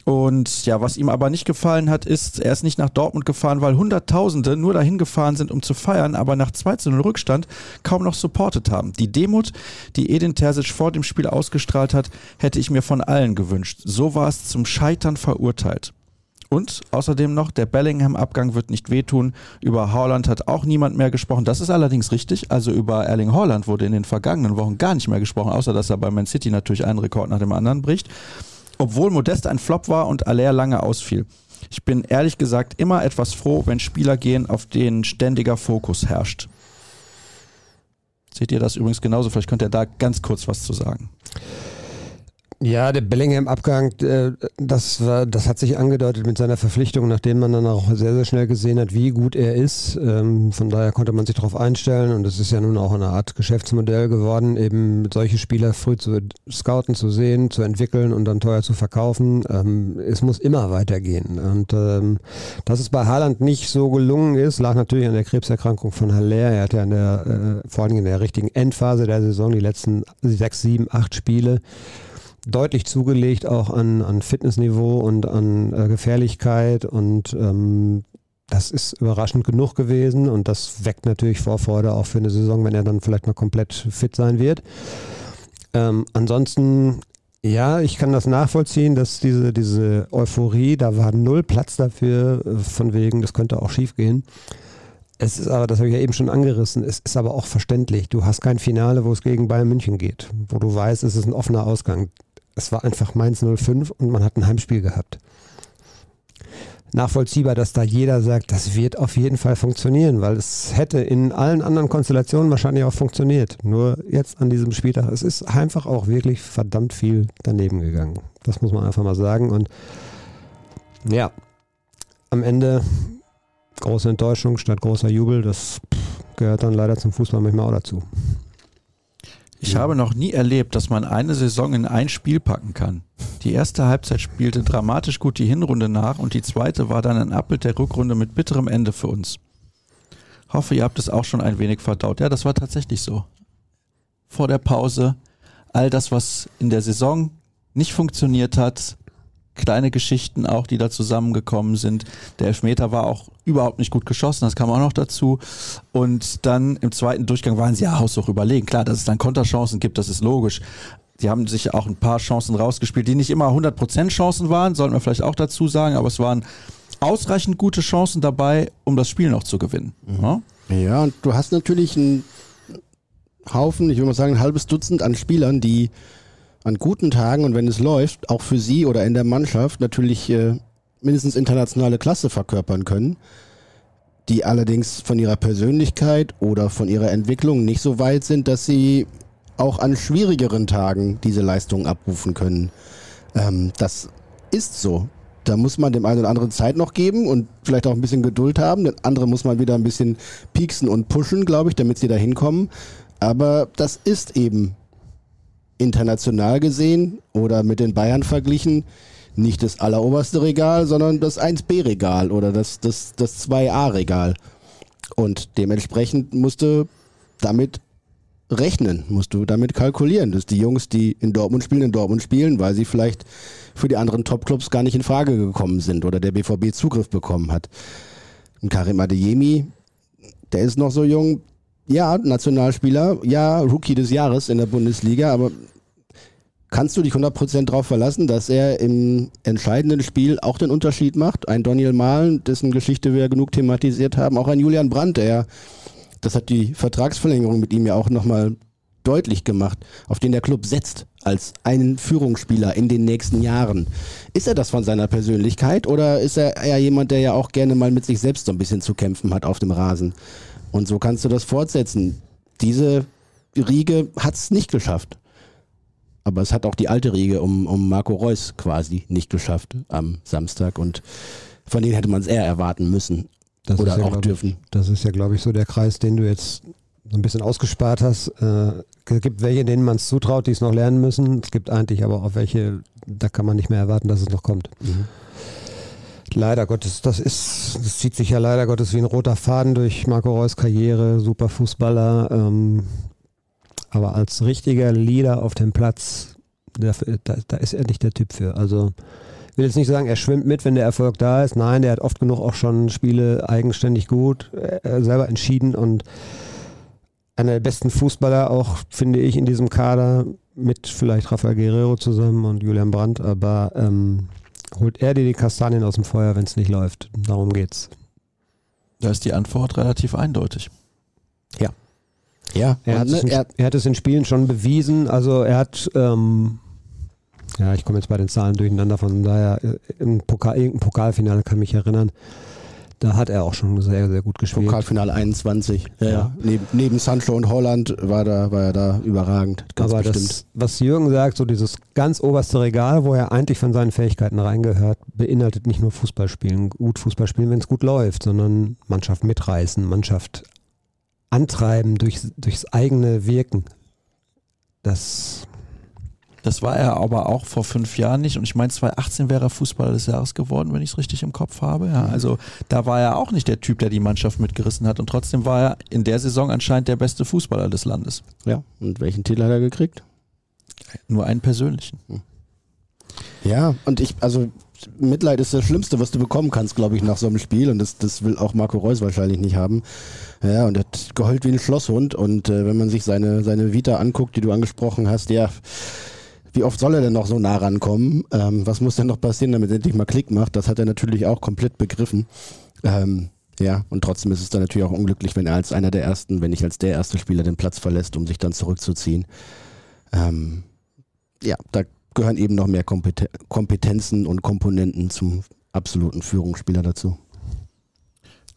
Und ja, was ihm aber nicht gefallen hat, ist, er ist nicht nach Dortmund gefahren, weil Hunderttausende nur dahin gefahren sind, um zu feiern, aber nach 2 zu 0 Rückstand kaum noch supportet haben. Die Demut, die Edin Terzic vor dem Spiel ausgestrahlt hat, hätte ich mir von allen gewünscht. So war es zum Scheitern verurteilt. Und außerdem noch, der Bellingham-Abgang wird nicht wehtun. Über Haaland hat auch niemand mehr gesprochen. Das ist allerdings richtig. Also über Erling Haaland wurde in den vergangenen Wochen gar nicht mehr gesprochen, außer dass er bei Man City natürlich einen Rekord nach dem anderen bricht. Obwohl Modest ein Flop war und Aller lange ausfiel. Ich bin ehrlich gesagt immer etwas froh, wenn Spieler gehen, auf denen ständiger Fokus herrscht. Seht ihr das übrigens genauso? Vielleicht könnt ihr da ganz kurz was zu sagen. Ja, der Bellingham-Abgang, äh, das, das hat sich angedeutet mit seiner Verpflichtung, nachdem man dann auch sehr, sehr schnell gesehen hat, wie gut er ist. Ähm, von daher konnte man sich darauf einstellen und es ist ja nun auch eine Art Geschäftsmodell geworden, eben solche Spieler früh zu scouten, zu sehen, zu entwickeln und dann teuer zu verkaufen. Ähm, es muss immer weitergehen. Und ähm, dass es bei Haaland nicht so gelungen ist, lag natürlich an der Krebserkrankung von Haller. Er hatte ja in der, äh, vor allem in der richtigen Endphase der Saison die letzten sechs, sieben, acht Spiele deutlich zugelegt, auch an, an Fitnessniveau und an äh, Gefährlichkeit und ähm, das ist überraschend genug gewesen und das weckt natürlich Vorfreude auch für eine Saison, wenn er dann vielleicht mal komplett fit sein wird. Ähm, ansonsten, ja, ich kann das nachvollziehen, dass diese, diese Euphorie, da war null Platz dafür, äh, von wegen, das könnte auch schief gehen. Es ist aber, das habe ich ja eben schon angerissen, es ist aber auch verständlich. Du hast kein Finale, wo es gegen Bayern München geht, wo du weißt, es ist ein offener Ausgang es war einfach Mainz 05 und man hat ein Heimspiel gehabt. Nachvollziehbar, dass da jeder sagt, das wird auf jeden Fall funktionieren, weil es hätte in allen anderen Konstellationen wahrscheinlich auch funktioniert. Nur jetzt an diesem Spieltag, es ist einfach auch wirklich verdammt viel daneben gegangen. Das muss man einfach mal sagen. Und ja, am Ende große Enttäuschung statt großer Jubel, das gehört dann leider zum Fußball manchmal auch dazu. Ich habe noch nie erlebt, dass man eine Saison in ein Spiel packen kann. Die erste Halbzeit spielte dramatisch gut die Hinrunde nach und die zweite war dann ein Abbild der Rückrunde mit bitterem Ende für uns. Hoffe, ihr habt es auch schon ein wenig verdaut. Ja, das war tatsächlich so. Vor der Pause all das, was in der Saison nicht funktioniert hat, kleine Geschichten auch, die da zusammengekommen sind. Der Elfmeter war auch überhaupt nicht gut geschossen, das kam auch noch dazu. Und dann im zweiten Durchgang waren sie ja haushoch überlegen. Klar, dass es dann Konterchancen gibt, das ist logisch. Sie haben sich auch ein paar Chancen rausgespielt, die nicht immer 100% Chancen waren, sollten wir vielleicht auch dazu sagen, aber es waren ausreichend gute Chancen dabei, um das Spiel noch zu gewinnen. Mhm. Ja? ja, und du hast natürlich einen Haufen, ich würde mal sagen, ein halbes Dutzend an Spielern, die an guten Tagen und wenn es läuft, auch für sie oder in der Mannschaft natürlich äh, mindestens internationale Klasse verkörpern können, die allerdings von ihrer Persönlichkeit oder von ihrer Entwicklung nicht so weit sind, dass sie auch an schwierigeren Tagen diese Leistung abrufen können. Ähm, das ist so. Da muss man dem einen oder anderen Zeit noch geben und vielleicht auch ein bisschen Geduld haben. Den anderen muss man wieder ein bisschen pieksen und pushen, glaube ich, damit sie da hinkommen. Aber das ist eben international gesehen oder mit den Bayern verglichen nicht das alleroberste Regal, sondern das 1B-Regal oder das, das, das 2A-Regal. Und dementsprechend musste damit rechnen, musst du damit kalkulieren, dass die Jungs, die in Dortmund spielen, in Dortmund spielen, weil sie vielleicht für die anderen Topclubs gar nicht in Frage gekommen sind oder der BVB Zugriff bekommen hat. Und Karim Adeyemi, der ist noch so jung, ja, Nationalspieler, ja, Rookie des Jahres in der Bundesliga, aber kannst du dich 100% darauf verlassen, dass er im entscheidenden Spiel auch den Unterschied macht? Ein Daniel Mahlen, dessen Geschichte wir genug thematisiert haben, auch ein Julian Brandt, der, das hat die Vertragsverlängerung mit ihm ja auch nochmal deutlich gemacht, auf den der Club setzt als einen Führungsspieler in den nächsten Jahren. Ist er das von seiner Persönlichkeit oder ist er eher jemand, der ja auch gerne mal mit sich selbst so ein bisschen zu kämpfen hat auf dem Rasen? Und so kannst du das fortsetzen. Diese Riege hat es nicht geschafft. Aber es hat auch die alte Riege um, um Marco Reus quasi nicht geschafft am Samstag. Und von denen hätte man es eher erwarten müssen. Das oder ja, auch dürfen. Ich, das ist ja, glaube ich, so der Kreis, den du jetzt so ein bisschen ausgespart hast. Äh, es gibt welche, denen man es zutraut, die es noch lernen müssen. Es gibt eigentlich aber auch welche, da kann man nicht mehr erwarten, dass es noch kommt. Mhm. Leider Gottes, das ist, das zieht sich ja leider Gottes wie ein roter Faden durch Marco Reus Karriere, super Fußballer, ähm, aber als richtiger Leader auf dem Platz, da, da, ist er nicht der Typ für. Also ich will jetzt nicht sagen, er schwimmt mit, wenn der Erfolg da ist. Nein, der hat oft genug auch schon Spiele eigenständig gut, äh, selber entschieden und einer der besten Fußballer auch, finde ich, in diesem Kader mit vielleicht Rafael Guerrero zusammen und Julian Brandt, aber ähm, holt er dir die Kastanien aus dem Feuer, wenn es nicht läuft. Darum geht's. Da ist die Antwort relativ eindeutig. Ja. Ja, Er hat, in, ne, er, er hat es in Spielen schon bewiesen. Also er hat, ähm, ja, ich komme jetzt bei den Zahlen durcheinander, von daher äh, im Pokal, irgendein Pokalfinale kann mich erinnern. Da hat er auch schon sehr, sehr gut gespielt. Pokalfinale 21. Ja, Ja. Neben, neben Sancho und Holland war, da, war er da überragend. Ganz Aber bestimmt. das, was Jürgen sagt, so dieses ganz oberste Regal, wo er eigentlich von seinen Fähigkeiten reingehört, beinhaltet nicht nur Fußballspielen, gut Fußballspielen, wenn es gut läuft, sondern Mannschaft mitreißen, Mannschaft antreiben durch, durchs eigene Wirken. Das Das war er aber auch vor fünf Jahren nicht. Und ich meine, 2018 wäre er Fußballer des Jahres geworden, wenn ich es richtig im Kopf habe. Ja, also da war er auch nicht der Typ, der die Mannschaft mitgerissen hat. Und trotzdem war er in der Saison anscheinend der beste Fußballer des Landes. ja, und welchen Titel hat er gekriegt? Nur einen persönlichen. Ja, und ich, also Mitleid ist das Schlimmste, was du bekommen kannst, glaube ich, nach so einem Spiel. Und das, das will auch Marco Reus wahrscheinlich nicht haben. Ja, und er hat geheult wie ein Schlosshund. Und äh, wenn man sich seine, seine Vita anguckt, die du angesprochen hast, ja, wie oft soll er denn noch so nah rankommen? Ähm, was muss denn noch passieren, damit er endlich mal Klick macht? Das hat er natürlich auch komplett begriffen. Ähm, ja, und trotzdem ist es dann natürlich auch unglücklich, wenn er als einer der ersten, wenn nicht als der erste Spieler den Platz verlässt, um sich dann zurückzuziehen. Ähm, ja, da gehören eben noch mehr Kompeten Kompetenzen und Komponenten zum absoluten Führungsspieler dazu.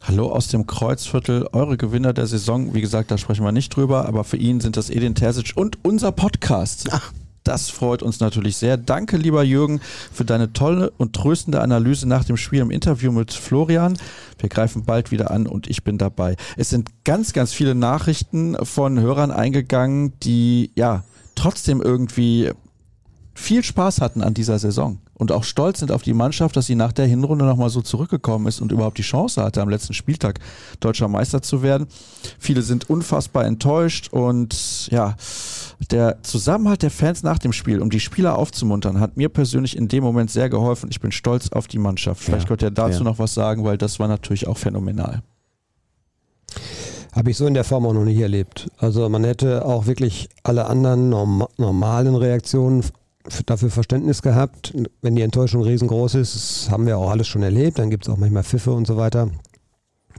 Hallo aus dem Kreuzviertel, eure Gewinner der Saison. Wie gesagt, da sprechen wir nicht drüber, aber für ihn sind das Edin Terzic und unser Podcast. Ach. Das freut uns natürlich sehr. Danke, lieber Jürgen, für deine tolle und tröstende Analyse nach dem Spiel im Interview mit Florian. Wir greifen bald wieder an und ich bin dabei. Es sind ganz, ganz viele Nachrichten von Hörern eingegangen, die ja trotzdem irgendwie viel Spaß hatten an dieser Saison und auch stolz sind auf die Mannschaft, dass sie nach der Hinrunde nochmal so zurückgekommen ist und überhaupt die Chance hatte, am letzten Spieltag deutscher Meister zu werden. Viele sind unfassbar enttäuscht und ja, der Zusammenhalt der Fans nach dem Spiel, um die Spieler aufzumuntern, hat mir persönlich in dem Moment sehr geholfen. Ich bin stolz auf die Mannschaft. Vielleicht Ja, könnt ihr dazu ja. noch was sagen, weil das war natürlich auch phänomenal. Habe ich so in der Form auch noch nicht erlebt. Also man hätte auch wirklich alle anderen norm normalen Reaktionen dafür Verständnis gehabt. Wenn die Enttäuschung riesengroß ist, das haben wir auch alles schon erlebt, dann gibt es auch manchmal Pfiffe und so weiter.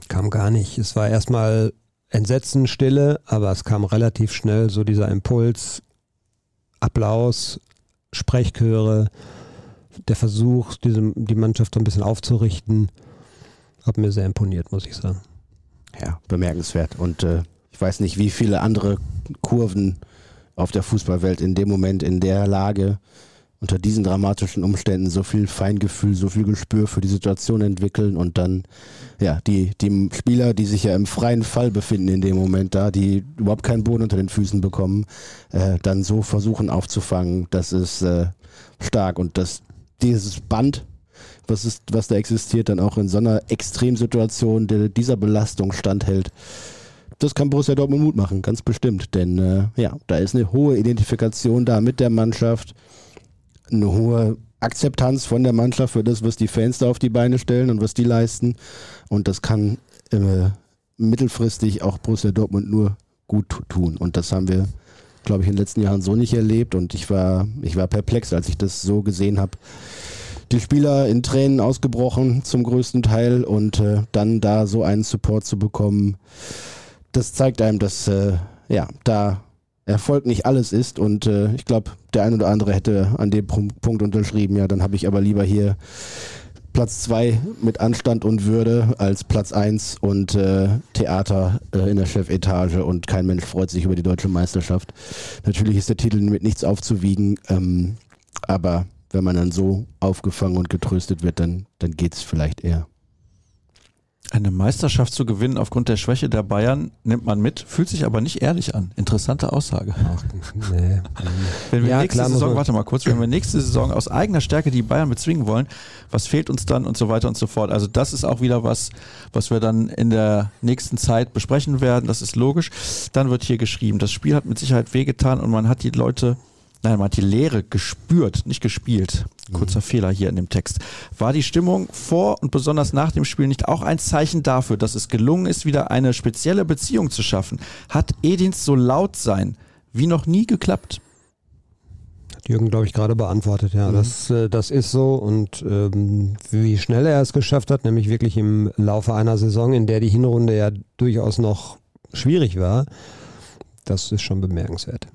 Kam gar nicht. Es war erstmal Entsetzen, Stille, aber es kam relativ schnell so dieser Impuls, Applaus, Sprechchöre, der Versuch, diese, die Mannschaft so ein bisschen aufzurichten. Hat mir sehr imponiert, muss ich sagen. Ja, bemerkenswert. Und äh, ich weiß nicht, wie viele andere Kurven auf der Fußballwelt in dem Moment, in der Lage, unter diesen dramatischen Umständen so viel Feingefühl, so viel Gespür für die Situation entwickeln und dann, ja, die, die Spieler, die sich ja im freien Fall befinden in dem Moment da, die überhaupt keinen Boden unter den Füßen bekommen, äh, dann so versuchen aufzufangen, das ist äh, stark und das, dieses Band, was, ist, was da existiert, dann auch in so einer Extremsituation der dieser Belastung standhält. Das kann Borussia Dortmund Mut machen, ganz bestimmt. Denn äh, ja, da ist eine hohe Identifikation da mit der Mannschaft, eine hohe Akzeptanz von der Mannschaft für das, was die Fans da auf die Beine stellen und was die leisten. Und das kann äh, mittelfristig auch Borussia Dortmund nur gut tu- tun. Und das haben wir, glaube ich, in den letzten Jahren so nicht erlebt. Und ich war, ich war perplex, als ich das so gesehen habe die Spieler in Tränen ausgebrochen zum größten Teil und äh, dann da so einen Support zu bekommen, das zeigt einem, dass äh, ja da Erfolg nicht alles ist. Und äh, ich glaube, der ein oder andere hätte an dem Punkt unterschrieben, ja, dann habe ich aber lieber hier Platz 2 mit Anstand und Würde als Platz 1 und äh, Theater äh, in der Chefetage und kein Mensch freut sich über die deutsche Meisterschaft. Natürlich ist der Titel mit nichts aufzuwiegen, ähm, aber wenn man dann so aufgefangen und getröstet wird, dann, dann geht es vielleicht eher. Eine Meisterschaft zu gewinnen aufgrund der Schwäche der Bayern nimmt man mit, fühlt sich aber nicht ehrlich an. Interessante Aussage. Ach, nee. Wenn wir ja, nächste klar, Saison, warte mal kurz, wenn wir nächste Saison aus eigener Stärke die Bayern bezwingen wollen, was fehlt uns dann und so weiter und so fort. Also das ist auch wieder was, was wir dann in der nächsten Zeit besprechen werden. Das ist logisch. Dann wird hier geschrieben, das Spiel hat mit Sicherheit wehgetan und man hat die Leute Nein, man hat die Lehre gespürt, nicht gespielt. Kurzer mhm. Fehler hier in dem Text. War die Stimmung vor und besonders nach dem Spiel nicht auch ein Zeichen dafür, dass es gelungen ist, wieder eine spezielle Beziehung zu schaffen? Hat Edins so laut sein wie noch nie geklappt? Hat Jürgen, glaube ich, gerade beantwortet, ja. Mhm. Das, äh, das ist so und ähm, wie schnell er es geschafft hat, nämlich wirklich im Laufe einer Saison, in der die Hinrunde ja durchaus noch schwierig war, das ist schon bemerkenswert.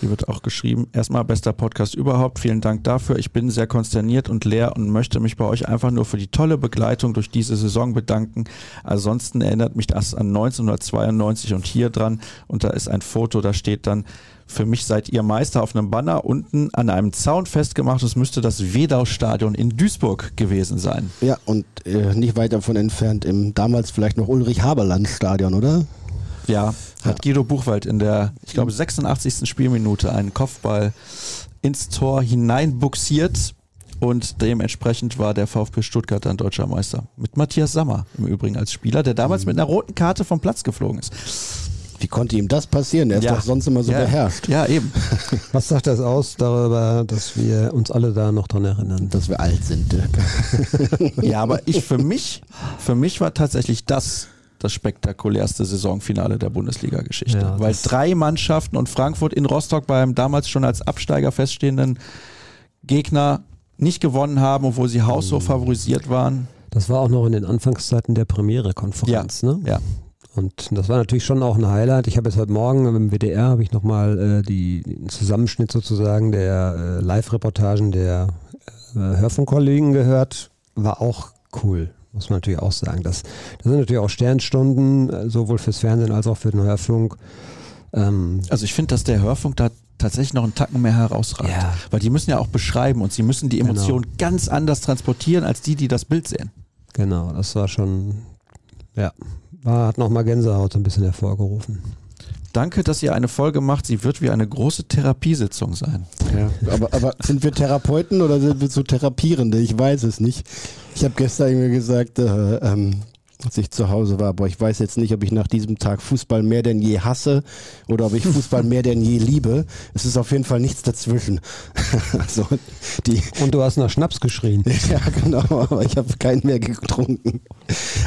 Hier wird auch geschrieben, erstmal bester Podcast überhaupt. Vielen Dank dafür. Ich bin sehr konsterniert und leer und möchte mich bei euch einfach nur für die tolle Begleitung durch diese Saison bedanken. Ansonsten erinnert mich das an 1992 und hier dran. Und da ist ein Foto, da steht dann, für mich seid ihr Meister auf einem Banner unten an einem Zaun festgemacht. Es müsste das Wedau-Stadion in Duisburg gewesen sein. Ja, und äh, nicht weit davon entfernt im damals vielleicht noch Ulrich-Haberland-Stadion, oder? Ja, hat Guido Buchwald in der, ich glaube, 86. Spielminute einen Kopfball ins Tor hineinbuxiert und dementsprechend war der VfB Stuttgart dann deutscher Meister. Mit Matthias Sammer im Übrigen als Spieler, der damals mhm. mit einer roten Karte vom Platz geflogen ist. Wie konnte ihm das passieren? Er ist ja. doch sonst immer so ja. beherrscht. Ja, eben. Was sagt das aus darüber, dass wir uns alle da noch dran erinnern? Dass wir alt sind, ja, aber ich für mich, für mich war tatsächlich das das spektakulärste Saisonfinale der Bundesliga-Geschichte. Ja, Weil drei Mannschaften und Frankfurt in Rostock beim damals schon als Absteiger feststehenden Gegner nicht gewonnen haben, obwohl sie haushoch favorisiert waren. Das war auch noch in den Anfangszeiten der Premiere-Konferenz, ja, ne? Ja. Und das war natürlich schon auch ein Highlight. Ich habe jetzt heute Morgen im WDR habe ich nochmal äh, die, den Zusammenschnitt sozusagen der äh, Live-Reportagen der äh, Hörfunkkollegen gehört. War auch cool muss man natürlich auch sagen. Das, das sind natürlich auch Sternstunden, äh, sowohl fürs Fernsehen als auch für den Hörfunk. Ähm also ich finde, dass der Hörfunk da tatsächlich noch einen Tacken mehr herausragt. Ja. Weil die müssen ja auch beschreiben und sie müssen die Emotionen genau. ganz anders transportieren als die, die das Bild sehen. Genau, das war schon, ja, war, hat nochmal Gänsehaut so ein bisschen hervorgerufen. Danke, dass ihr eine Folge macht. Sie wird wie eine große Therapiesitzung sein. Ja, aber, aber sind wir Therapeuten oder sind wir so Therapierende? Ich weiß es nicht. Ich habe gestern irgendwie gesagt, äh, ähm, als ich zu Hause war, aber ich weiß jetzt nicht, ob ich nach diesem Tag Fußball mehr denn je hasse oder ob ich Fußball mehr denn je liebe. Es ist auf jeden Fall nichts dazwischen. also, die Und du hast nach Schnaps geschrien. ja, genau, aber ich habe keinen mehr getrunken.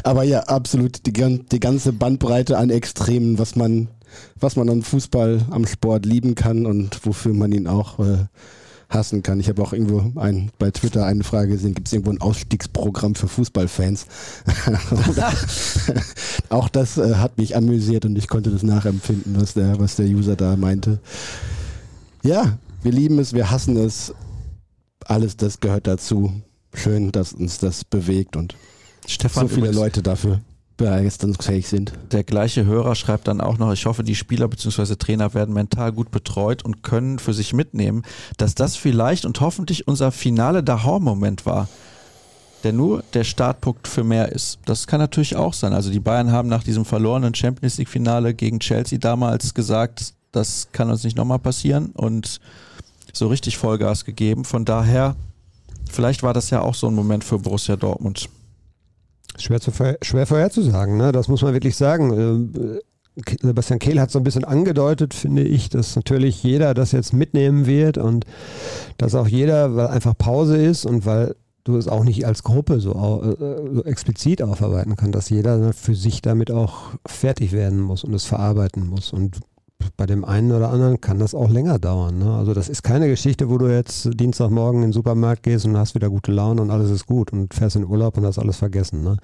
Aber ja, absolut die, die ganze Bandbreite an Extremen, was man was man am Fußball, am Sport lieben kann und wofür man ihn auch äh, hassen kann. Ich habe auch irgendwo ein, bei Twitter eine Frage gesehen, gibt es irgendwo ein Ausstiegsprogramm für Fußballfans? auch das äh, hat mich amüsiert und ich konnte das nachempfinden, was der, was der User da meinte. Ja, wir lieben es, wir hassen es. Alles das gehört dazu. Schön, dass uns das bewegt und Stefan, so viele Leute dafür begeisterungsfähig sind. Der gleiche Hörer schreibt dann auch noch, ich hoffe, die Spieler bzw. Trainer werden mental gut betreut und können für sich mitnehmen, dass das vielleicht und hoffentlich unser finale Dahor-Moment war, der nur der Startpunkt für mehr ist. Das kann natürlich auch sein. Also die Bayern haben nach diesem verlorenen Champions League-Finale gegen Chelsea damals gesagt, das kann uns nicht nochmal passieren und so richtig Vollgas gegeben. Von daher, vielleicht war das ja auch so ein Moment für Borussia Dortmund. Schwer, zu, schwer vorherzusagen, ne? das muss man wirklich sagen. Äh, Sebastian Kehl hat so ein bisschen angedeutet, finde ich, dass natürlich jeder das jetzt mitnehmen wird und dass auch jeder, weil einfach Pause ist und weil du es auch nicht als Gruppe so, äh, so explizit aufarbeiten kannst, dass jeder für sich damit auch fertig werden muss und es verarbeiten muss. Und bei dem einen oder anderen kann das auch länger dauern. Ne? Also das ist keine Geschichte, wo du jetzt Dienstagmorgen in den Supermarkt gehst und hast wieder gute Laune und alles ist gut und fährst in Urlaub und hast alles vergessen. Ne?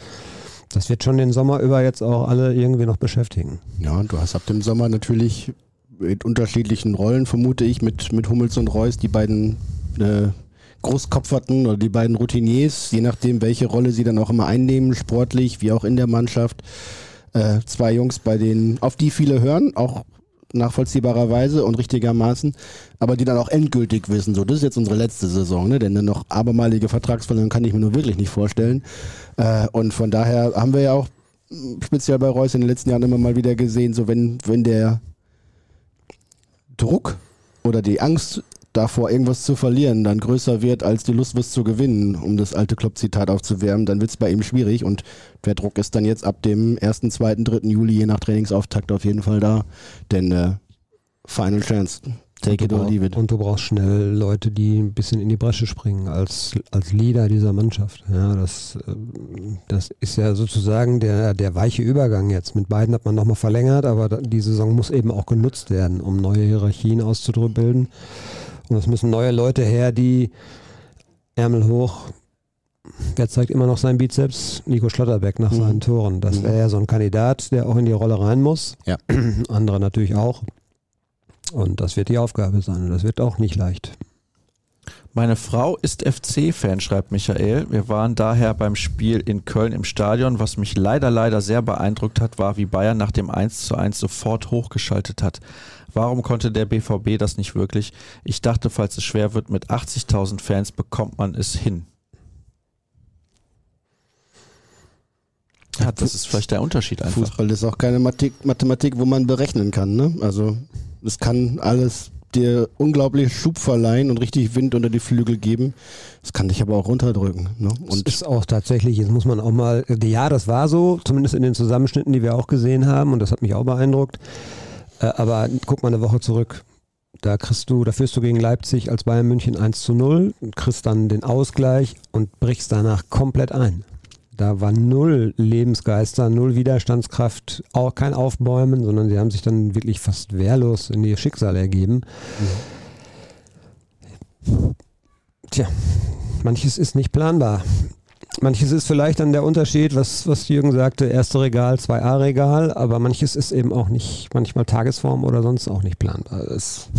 Das wird schon den Sommer über jetzt auch alle irgendwie noch beschäftigen. Ja, und du hast ab dem Sommer natürlich in unterschiedlichen Rollen, vermute ich, mit, mit Hummels und Reus, die beiden äh, Großkopferten oder die beiden Routiniers, je nachdem, welche Rolle sie dann auch immer einnehmen, sportlich wie auch in der Mannschaft. Äh, zwei Jungs, bei denen, auf die viele hören, auch nachvollziehbarerweise und richtigermaßen, aber die dann auch endgültig wissen, so, das ist jetzt unsere letzte Saison, ne? denn eine noch abermalige Vertragsverlängerung kann ich mir nur wirklich nicht vorstellen. Äh, und von daher haben wir ja auch speziell bei Reus in den letzten Jahren immer mal wieder gesehen, so wenn, wenn der Druck oder die Angst davor, irgendwas zu verlieren, dann größer wird als die Lust, was zu gewinnen, um das alte Klopp-Zitat aufzuwärmen, dann wird es bei ihm schwierig und der Druck ist dann jetzt ab dem 1., 2., 3. Juli, je nach Trainingsauftakt, auf jeden Fall da. Denn äh, Final Chance. Take it or leave it. Und du brauchst schnell Leute, die ein bisschen in die Bresche springen als, als Leader dieser Mannschaft. Ja, das, äh, das ist ja sozusagen der, der weiche Übergang jetzt. Mit beiden hat man nochmal verlängert, aber die Saison muss eben auch genutzt werden, um neue Hierarchien auszubilden. Und es müssen neue Leute her, die Ärmel hoch. Wer zeigt immer noch seinen Bizeps? Nico Schlotterbeck nach mhm. seinen Toren. Das wäre ja so ein Kandidat, der auch in die Rolle rein muss. Ja. Andere natürlich auch. Und das wird die Aufgabe sein. Und das wird auch nicht leicht. Meine Frau ist FC-Fan, schreibt Michael. Wir waren daher beim Spiel in Köln im Stadion. Was mich leider, leider sehr beeindruckt hat, war, wie Bayern nach dem 1 zu 1 sofort hochgeschaltet hat. Warum konnte der BVB das nicht wirklich? Ich dachte, falls es schwer wird, mit 80.000 Fans bekommt man es hin. Ja, das ist vielleicht der Unterschied einfach. Fußball ist auch keine Mathematik, wo man berechnen kann. Ne? Also es kann alles dir unglaublich Schub verleihen und richtig Wind unter die Flügel geben. Das kann dich aber auch runterdrücken. Ne? Und das ist auch tatsächlich, jetzt muss man auch mal, ja, das war so, zumindest in den Zusammenschnitten, die wir auch gesehen haben und das hat mich auch beeindruckt. Äh, aber guck mal eine Woche zurück. Da kriegst du, da führst du gegen Leipzig als Bayern München 1 zu 0, kriegst dann den Ausgleich und brichst danach komplett ein. Da war null Lebensgeister, null Widerstandskraft, auch kein Aufbäumen, sondern sie haben sich dann wirklich fast wehrlos in ihr Schicksal ergeben. Mhm. Tja, manches ist nicht planbar. Manches ist vielleicht dann der Unterschied, was, was Jürgen sagte, erste Regal, zwei A-Regal, aber manches ist eben auch nicht, manchmal Tagesform oder sonst auch nicht planbar. Das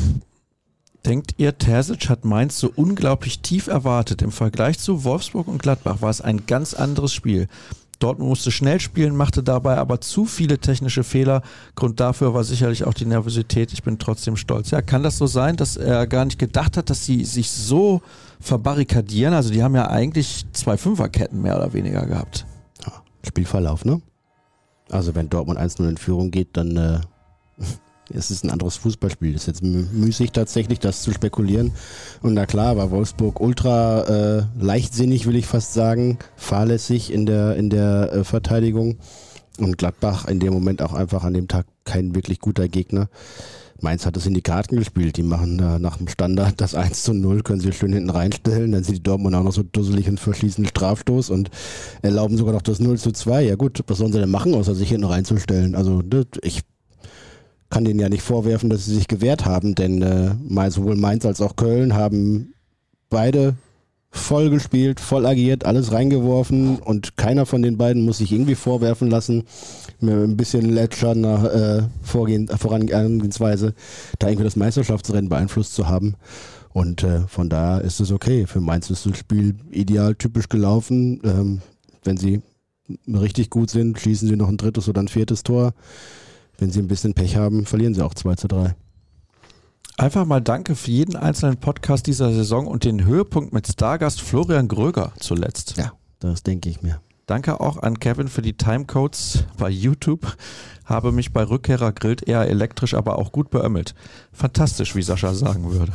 Denkt ihr, Terzic hat Mainz so unglaublich tief erwartet? Im Vergleich zu Wolfsburg und Gladbach war es ein ganz anderes Spiel. Dortmund musste schnell spielen, machte dabei aber zu viele technische Fehler. Grund dafür war sicherlich auch die Nervosität. Ich bin trotzdem stolz. Ja, kann das so sein, dass er gar nicht gedacht hat, dass sie sich so verbarrikadieren? Also die haben ja eigentlich zwei Fünferketten mehr oder weniger gehabt. Ja, Spielverlauf, ne? Also wenn Dortmund 1-0 in Führung geht, dann äh, es ist ein anderes Fußballspiel. Es ist jetzt müßig tatsächlich, das zu spekulieren. Und na klar, war Wolfsburg ultra äh, leichtsinnig, will ich fast sagen, fahrlässig in der, in der äh, Verteidigung. Und Gladbach in dem Moment auch einfach an dem Tag kein wirklich guter Gegner. Mainz hat es in die Karten gespielt. Die machen äh, nach dem Standard das 1 zu 0, können sie schön hinten reinstellen. Dann sind die Dortmund auch noch so dusselig und verschließen Strafstoß und erlauben sogar noch das 0 zu 2. Ja gut, was sollen sie denn machen, außer sich hinten reinzustellen? Also ich kann denen ja nicht vorwerfen, dass sie sich gewehrt haben, denn äh, sowohl Mainz als auch Köln haben beide voll gespielt, voll agiert, alles reingeworfen und keiner von den beiden muss sich irgendwie vorwerfen lassen, mit ein bisschen lätschernder äh, Vorangehensweise, da irgendwie das Meisterschaftsrennen beeinflusst zu haben. Und äh, von daher ist es okay. Für Mainz ist das Spiel ideal typisch gelaufen. Ähm, wenn sie richtig gut sind, schießen sie noch ein drittes oder ein viertes Tor wenn sie ein bisschen Pech haben, verlieren sie auch 2 zu 3. Einfach mal danke für jeden einzelnen Podcast dieser Saison und den Höhepunkt mit Stargast Florian Gröger zuletzt. Ja, das denke ich mir. Danke auch an Kevin für die Timecodes bei YouTube. Habe mich bei Rückkehrer grillt eher elektrisch, aber auch gut beömmelt. Fantastisch, wie Sascha sagen würde.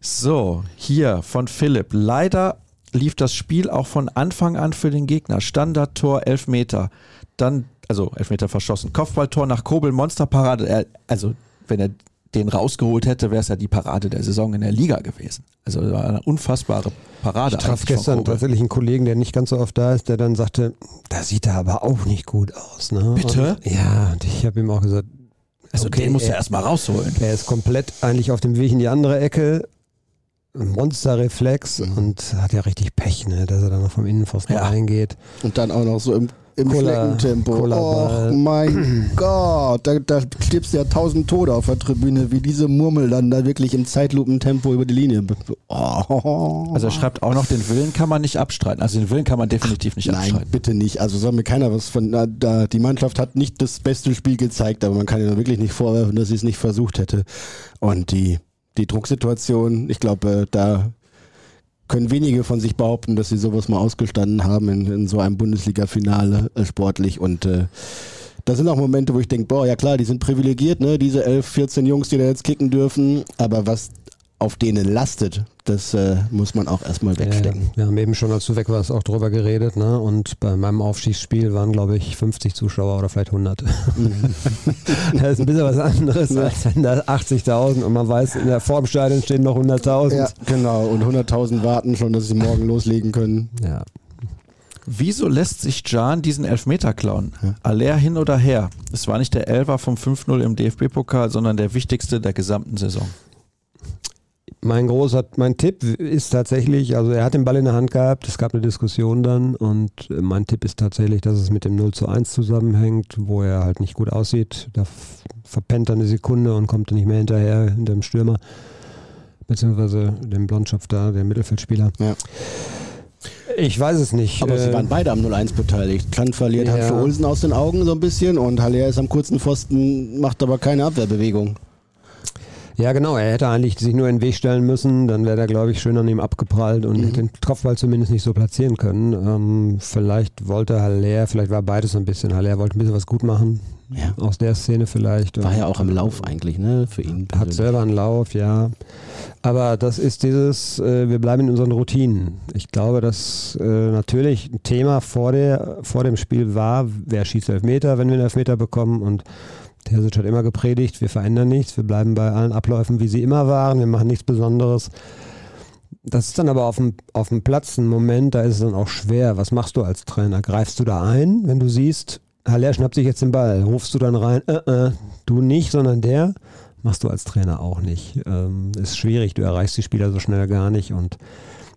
So, hier von Philipp. Leider lief das Spiel auch von Anfang an für den Gegner. Standardtor, Elfmeter. Dann also Elfmeter verschossen. Kopfballtor nach Kobel, Monsterparade. Also, wenn er den rausgeholt hätte, wäre es ja die Parade der Saison in der Liga gewesen. Also war eine unfassbare Parade. Ich traf gestern tatsächlich einen Kollegen, der nicht ganz so oft da ist, der dann sagte, da sieht er aber auch nicht gut aus. Ne? Bitte? Und, ja, und ich habe ihm auch gesagt, also okay, den muss er erstmal rausholen. Er ist komplett eigentlich auf dem Weg in die andere Ecke. Monsterreflex mhm. und hat ja richtig Pech, ne, dass er dann noch vom Innenpfosten ja. reingeht. Und dann auch noch so im im Cola- Schneckentempo. Oh mein Gott, da, da stirbst du ja tausend Tode auf der Tribüne, wie diese Murmel dann da wirklich im Zeitlupentempo über die Linie. Oh. Also er schreibt auch noch, den Willen kann man nicht abstreiten. Also den Willen kann man definitiv nicht Nein, abstreiten. bitte nicht. Also soll mir keiner was von. Na, da, die Mannschaft hat nicht das beste Spiel gezeigt, aber man kann ja wirklich nicht vorwerfen, dass sie es nicht versucht hätte. Und die, die Drucksituation, ich glaube, äh, da können wenige von sich behaupten, dass sie sowas mal ausgestanden haben in, in so einem Bundesliga-Finale äh, sportlich. Und äh, das sind auch Momente, wo ich denke, boah, ja klar, die sind privilegiert, ne? Diese 11, 14 Jungs, die da jetzt kicken dürfen. Aber was auf denen lastet, das äh, muss man auch erstmal wegstecken. Ja, wir haben eben schon, als du weg warst, auch drüber geredet. Ne? Und bei meinem Aufstiegsspiel waren, glaube ich, 50 Zuschauer oder vielleicht 100. das ist ein bisschen was anderes, als wenn da 80.000 und man weiß, in der Formstadion stehen noch 100.000. Ja, genau. Und 100.000 warten schon, dass sie morgen loslegen können. Ja. Wieso lässt sich Jan diesen Elfmeter klauen? Aller hin oder her? Es war nicht der Elfer vom 5-0 im DFB-Pokal, sondern der wichtigste der gesamten Saison. Mein großer, mein Tipp ist tatsächlich, also er hat den Ball in der Hand gehabt, es gab eine Diskussion dann und mein Tipp ist tatsächlich, dass es mit dem 0 zu 1 zusammenhängt, wo er halt nicht gut aussieht. Da verpennt er eine Sekunde und kommt dann nicht mehr hinterher, hinter dem Stürmer, beziehungsweise dem Blondschopf da, der Mittelfeldspieler. Ja. Ich weiß es nicht. Aber sie Äh, waren beide am 0-1 beteiligt. Klant verliert Ja. Hanske Olsen aus den Augen so ein bisschen und Haller ist am kurzen Pfosten, macht aber keine Abwehrbewegung. Ja, genau. Er hätte eigentlich sich nur in den Weg stellen müssen. Dann wäre er, glaube ich, schön an ihm abgeprallt und hätte den Kopfball zumindest nicht so platzieren können. Ähm, vielleicht wollte Haller, vielleicht war beides so ein bisschen. Haller wollte ein bisschen was gut machen. Ja. Aus der Szene vielleicht. War ja auch im Lauf eigentlich, ne, für ihn. Hat persönlich. selber einen Lauf, ja. Aber das ist dieses, äh, wir bleiben in unseren Routinen. Ich glaube, dass äh, natürlich ein Thema vor, der, vor dem Spiel war, wer schießt Elfmeter, wenn wir einen Elfmeter bekommen. Und Terzic hat immer gepredigt, wir verändern nichts, wir bleiben bei allen Abläufen, wie sie immer waren, wir machen nichts Besonderes. Das ist dann aber auf dem, auf dem Platz ein Moment, da ist es dann auch schwer. Was machst du als Trainer? Greifst du da ein, wenn du siehst, Haller schnappt sich jetzt den Ball, rufst du dann rein, äh, äh, du nicht, sondern der? Machst du als Trainer auch nicht. Ähm, ist schwierig, du erreichst die Spieler so schnell gar nicht und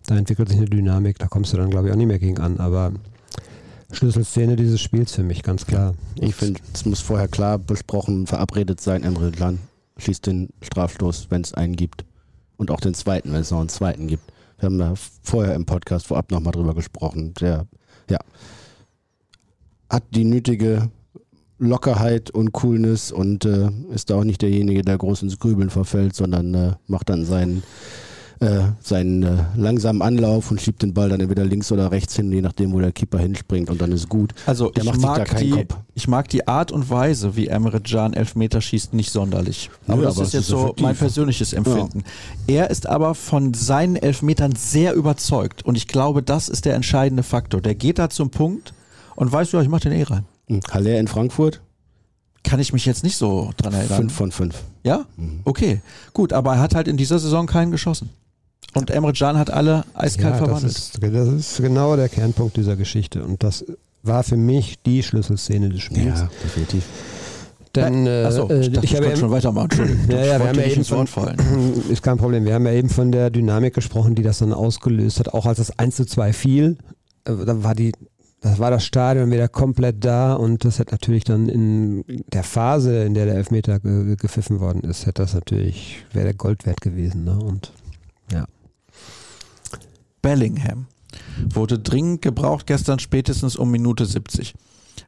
da entwickelt sich eine Dynamik, da kommst du dann, glaube ich, auch nicht mehr gegen an. Aber Schlüsselszene dieses Spiels für mich, ganz klar. Ich finde, es muss vorher klar besprochen, verabredet sein, Emre Can schießt den Strafstoß, wenn es einen gibt. Und auch den zweiten, wenn es noch einen zweiten gibt. Wir haben da vorher im Podcast vorab nochmal drüber gesprochen. Der, ja, hat die nötige Lockerheit und Coolness und äh, ist da auch nicht derjenige, der groß ins Grübeln verfällt, sondern äh, macht dann seinen, äh, seinen äh, langsamen Anlauf und schiebt den Ball dann entweder links oder rechts hin, je nachdem, wo der Keeper hinspringt und dann ist gut. Also Der ich macht sich da mag, keinen die, Kopf. ich mag die Art und Weise, wie Emre Can Elfmeter schießt, nicht sonderlich. Nö, Aber das aber ist jetzt ist so effektiv. mein persönliches Empfinden. Er ist aber von seinen Elfmetern sehr überzeugt und ich glaube, das ist der entscheidende Faktor. Der geht da zum Punkt und weißt du, ich mach den eh rein. Hm, Haller in Frankfurt, Kann ich mich jetzt nicht so dran erinnern. 5 von 5. Ja? Okay. Gut, aber er hat halt in dieser Saison keinen geschossen. Und Emre Can hat alle eiskalt ja, das verwandelt. ist, das ist genau der Kernpunkt dieser Geschichte. Und das war für mich die Schlüsselszene des Spiels. Ja, definitiv. Denn, äh, Achso, äh, ich, dachte, ich habe wollte eben- schon weitermachen. Entschuldigung. Ja, ja, ich wir haben ja eben von, fallen. Ist kein Problem. Wir haben ja eben von der Dynamik gesprochen, die das dann ausgelöst hat. Auch als das 1 zu 2 fiel, äh, da war die, das war das Stadion wieder komplett da und das hat natürlich dann in der Phase, in der der Elfmeter ge ge- gepfiffen worden ist, hätte das natürlich, wäre der Gold wert gewesen. Ne? Und. Bellingham wurde dringend gebraucht gestern spätestens um Minute 70.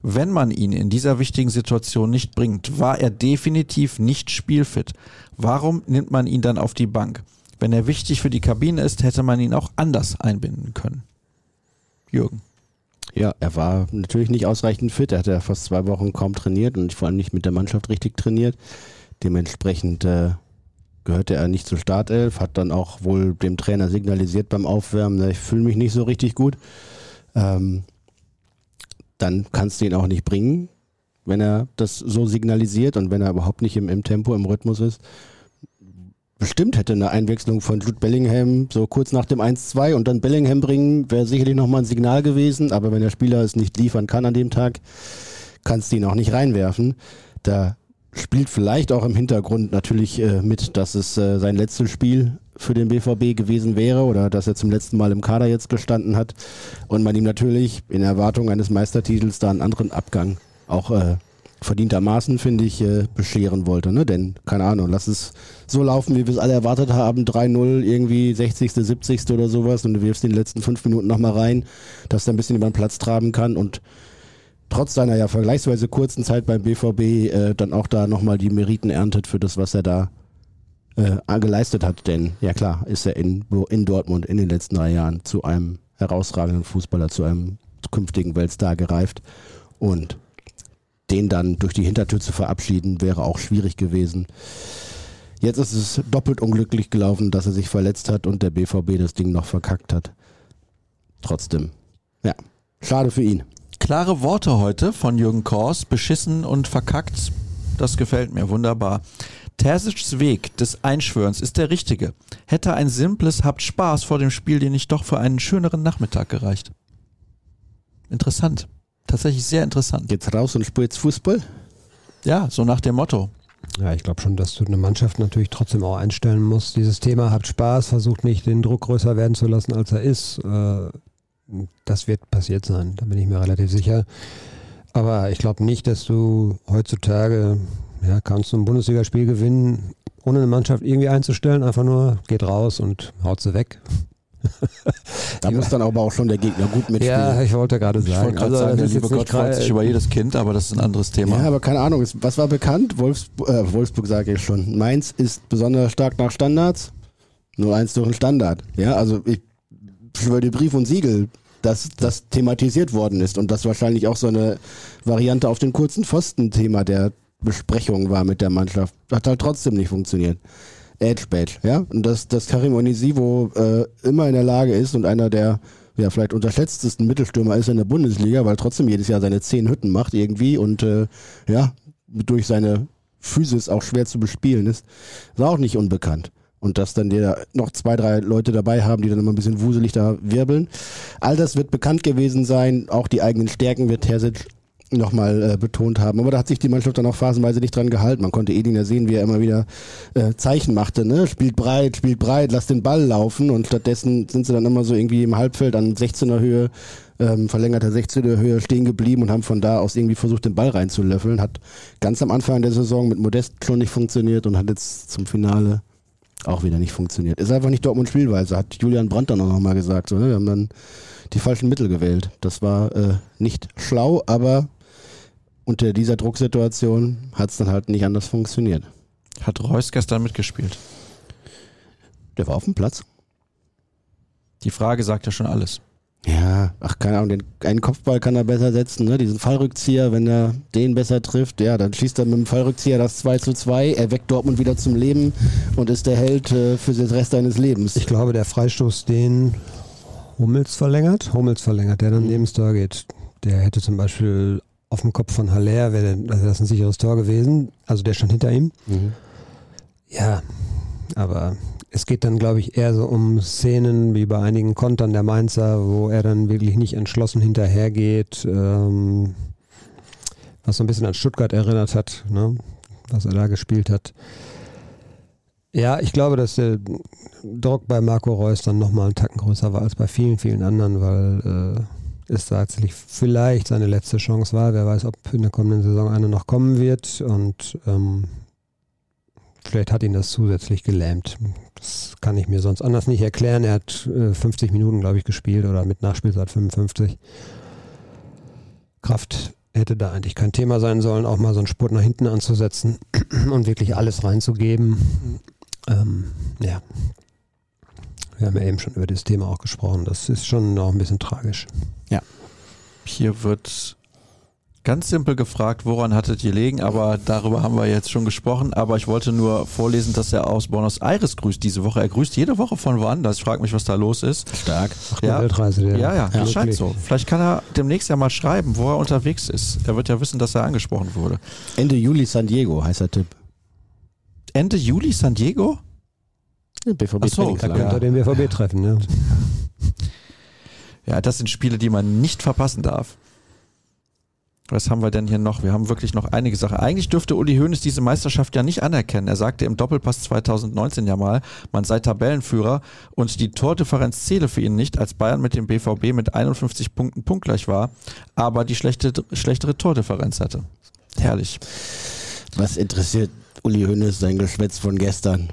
Wenn man ihn in dieser wichtigen Situation nicht bringt, war er definitiv nicht spielfit. Warum nimmt man ihn dann auf die Bank? Wenn er wichtig für die Kabine ist, hätte man ihn auch anders einbinden können. Jürgen. Ja, er war natürlich nicht ausreichend fit. Er hatte ja fast zwei Wochen kaum trainiert und vor allem nicht mit der Mannschaft richtig trainiert. Dementsprechend äh, gehörte er nicht zur Startelf, hat dann auch wohl dem Trainer signalisiert beim Aufwärmen, ne, ich fühle mich nicht so richtig gut. Ähm, dann kannst du ihn auch nicht bringen, wenn er das so signalisiert und wenn er überhaupt nicht im, im Tempo, im Rhythmus ist. Bestimmt hätte eine Einwechslung von Jude Bellingham so kurz nach dem 1-2 und dann Bellingham bringen, wäre sicherlich nochmal ein Signal gewesen, aber wenn der Spieler es nicht liefern kann an dem Tag, kannst du ihn auch nicht reinwerfen. Da spielt vielleicht auch im Hintergrund natürlich äh, mit, dass es äh, sein letztes Spiel für den BVB gewesen wäre oder dass er zum letzten Mal im Kader jetzt gestanden hat und man ihm natürlich in Erwartung eines Meistertitels da einen anderen Abgang auch äh, verdientermaßen, finde ich, äh, bescheren wollte. Ne? Denn, keine Ahnung, lass es so laufen, wie wir es alle erwartet haben, 3-0, irgendwie 60., 70. oder sowas und du wirfst in den letzten fünf Minuten nochmal rein, dass er ein bisschen über den Platz traben kann und trotz seiner ja vergleichsweise kurzen Zeit beim BVB äh, dann auch da nochmal die Meriten erntet für das, was er da äh, geleistet hat. Denn, ja klar, ist er in, in Dortmund in den letzten drei Jahren zu einem herausragenden Fußballer, zu einem künftigen Weltstar gereift und den dann durch die Hintertür zu verabschieden, wäre auch schwierig gewesen. Jetzt ist es doppelt unglücklich gelaufen, dass er sich verletzt hat und der BVB das Ding noch verkackt hat. Trotzdem, ja, schade für ihn. Klare Worte heute von Jürgen Kors, beschissen und verkackt. Das gefällt mir wunderbar. Tersic's Weg des Einschwörens ist der richtige. Hätte ein simples Habt Spaß vor dem Spiel dir nicht doch für einen schöneren Nachmittag gereicht. Interessant. Tatsächlich sehr interessant. Jetzt raus und spielst Fußball? Ja, so nach dem Motto. Ja, ich glaube schon, dass du eine Mannschaft natürlich trotzdem auch einstellen musst. Dieses Thema habt Spaß, versucht nicht den Druck größer werden zu lassen, als er ist. Äh, das wird passiert sein, da bin ich mir relativ sicher. Aber ich glaube nicht, dass du heutzutage, ja, kannst du ein Bundesligaspiel gewinnen, ohne eine Mannschaft irgendwie einzustellen, einfach nur geht raus und haut sie weg. da muss dann aber auch schon der Gegner gut mitspielen. Ja, ich wollte gerade sagen. Ich wollte gerade also, sagen, der liebe Gott freut sich über jedes Kind, aber das ist ein anderes Thema. Ja, aber keine Ahnung, was war bekannt? Wolfsburg, äh, Wolfsburg sage ich schon. Mainz ist besonders stark nach Standards. Nur eins durch einen Standard. Ja, also ich schwöre Brief und Siegel, dass das thematisiert worden ist und das wahrscheinlich auch so eine Variante auf den kurzen Pfosten-Thema der Besprechung war mit der Mannschaft. Hat halt trotzdem nicht funktioniert. Edge Badge, ja. Und dass, dass Karim Onisivo äh, immer in der Lage ist und einer der ja, vielleicht unterschätztesten Mittelstürmer ist in der Bundesliga, weil trotzdem jedes Jahr seine zehn Hütten macht irgendwie und äh, ja, durch seine Physis auch schwer zu bespielen ist, ist auch nicht unbekannt. Und dass dann da noch zwei, drei Leute dabei haben, die dann immer ein bisschen wuselig da wirbeln. All das wird bekannt gewesen sein. Auch die eigenen Stärken wird Terzic nochmal äh, betont haben. Aber da hat sich die Mannschaft dann auch phasenweise nicht dran gehalten. Man konnte Edin ja sehen, wie er immer wieder äh, Zeichen machte, ne? Spielt breit, spielt breit, lass den Ball laufen und stattdessen sind sie dann immer so irgendwie im Halbfeld an 16er Höhe, ähm, verlängerter 16er Höhe stehen geblieben und haben von da aus irgendwie versucht, den Ball reinzulöffeln. Hat ganz am Anfang der Saison mit Modest schon nicht funktioniert und hat jetzt zum Finale auch wieder nicht funktioniert. Ist einfach nicht Dortmund Spielweise, hat Julian Brandt dann auch nochmal gesagt. So, ne? Wir haben dann die falschen Mittel gewählt. Das war äh, nicht schlau, aber unter dieser Drucksituation hat es dann halt nicht anders funktioniert. Hat Reus gestern mitgespielt? Der war auf dem Platz. Die Frage sagt ja schon alles. Ja, ach keine Ahnung, den, einen Kopfball kann er besser setzen, ne? diesen Fallrückzieher, wenn er den besser trifft, ja, dann schießt er mit dem Fallrückzieher das 2 zu 2, er weckt Dortmund wieder zum Leben und ist der Held äh, für den Rest seines Lebens. Ich glaube, der Freistoß, den Hummels verlängert, Hummels verlängert, der dann mhm. neben Star geht, der hätte zum Beispiel auf dem Kopf von Haller wäre das ein sicheres Tor gewesen. Also der stand hinter ihm. Mhm. Ja, aber es geht dann, glaube ich, eher so um Szenen wie bei einigen Kontern der Mainzer, wo er dann wirklich nicht entschlossen hinterhergeht, ähm, was so ein bisschen an Stuttgart erinnert hat, ne? was er da gespielt hat. Ja, ich glaube, dass der Druck bei Marco Reus dann nochmal einen Tacken größer war als bei vielen, vielen anderen, weil äh, es tatsächlich vielleicht seine letzte Chance war. Wer weiß, ob in der kommenden Saison eine noch kommen wird und ähm, vielleicht hat ihn das zusätzlich gelähmt. Das kann ich mir sonst anders nicht erklären. Er hat äh, 50 Minuten, glaube ich, gespielt oder mit Nachspielzeit 55. Kraft hätte da eigentlich kein Thema sein sollen, auch mal so einen Spurt nach hinten anzusetzen und wirklich alles reinzugeben. Ähm, ja, wir haben ja eben schon über das Thema auch gesprochen. Das ist schon auch ein bisschen tragisch. Ja. Hier wird ganz simpel gefragt, woran hattet ihr legen, aber darüber haben wir jetzt schon gesprochen. Aber ich wollte nur vorlesen, dass er aus Buenos Aires grüßt diese Woche. Er grüßt jede Woche von woanders. Ich frage mich, was da los ist. Stark. Ach, ja. Weltreise, der. Ja, ja, das scheint so. Vielleicht kann er demnächst ja mal schreiben, wo er unterwegs ist. Er wird ja wissen, dass er angesprochen wurde. Ende Juli San Diego, heißt der Tipp. Ende Juli San Diego? BVB so, da könnte er den BVB treffen, ne? Ja, das sind Spiele, die man nicht verpassen darf. Was haben wir denn hier noch? Wir haben wirklich noch einige Sachen. Eigentlich dürfte Uli Hoeneß diese Meisterschaft ja nicht anerkennen. Er sagte im Doppelpass 2019 ja mal, man sei Tabellenführer und die Tordifferenz zähle für ihn nicht, als Bayern mit dem BVB mit 51 Punkten punktgleich war, aber die schlechte, schlechtere Tordifferenz hatte. Herrlich. Was interessiert Uli Hoeneß sein Geschwätz von gestern?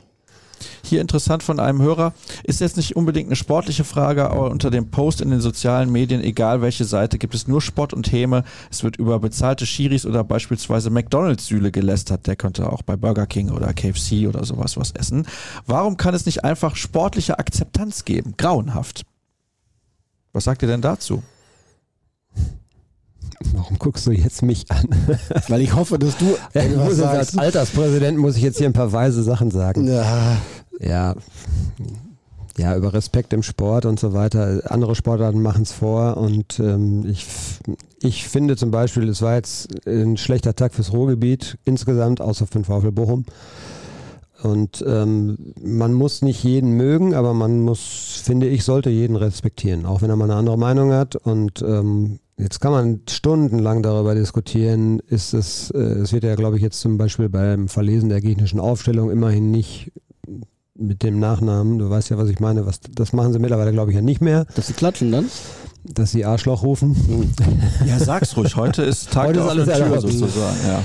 Hier interessant von einem Hörer, ist jetzt nicht unbedingt eine sportliche Frage, aber unter dem Post in den sozialen Medien, egal welche Seite, gibt es nur Spott und Häme. Es wird über bezahlte Schiris oder beispielsweise McDonalds-Sühle gelästert. Der könnte auch bei Burger King oder KFC oder sowas was essen. Warum kann es nicht einfach sportliche Akzeptanz geben? Grauenhaft. Was sagt ihr denn dazu? Warum guckst du jetzt mich an? Weil ich hoffe, dass du ja, ich muss als Alterspräsident muss ich jetzt hier ein paar weise Sachen sagen. Ja. Ja. Ja, über Respekt im Sport und so weiter. Andere Sportarten machen es vor und ähm, ich, ich finde zum Beispiel, es war jetzt ein schlechter Tag fürs Ruhrgebiet insgesamt, außer für den VfL Bochum. Und ähm, man muss nicht jeden mögen, aber man muss, finde ich, sollte jeden respektieren, auch wenn er mal eine andere Meinung hat. Und ähm, Jetzt kann man stundenlang darüber diskutieren, ist es, äh, es wird ja, glaube ich, jetzt zum Beispiel beim Verlesen der gegnerischen Aufstellung immerhin nicht mit dem Nachnamen, du weißt ja, was ich meine, was, das machen sie mittlerweile, glaube ich, ja nicht mehr. Dass sie klatschen dann? Dass sie Arschloch rufen. Mhm. Ja, sag's ruhig, heute ist Tag heute der ist alles Tür sozusagen. Ja.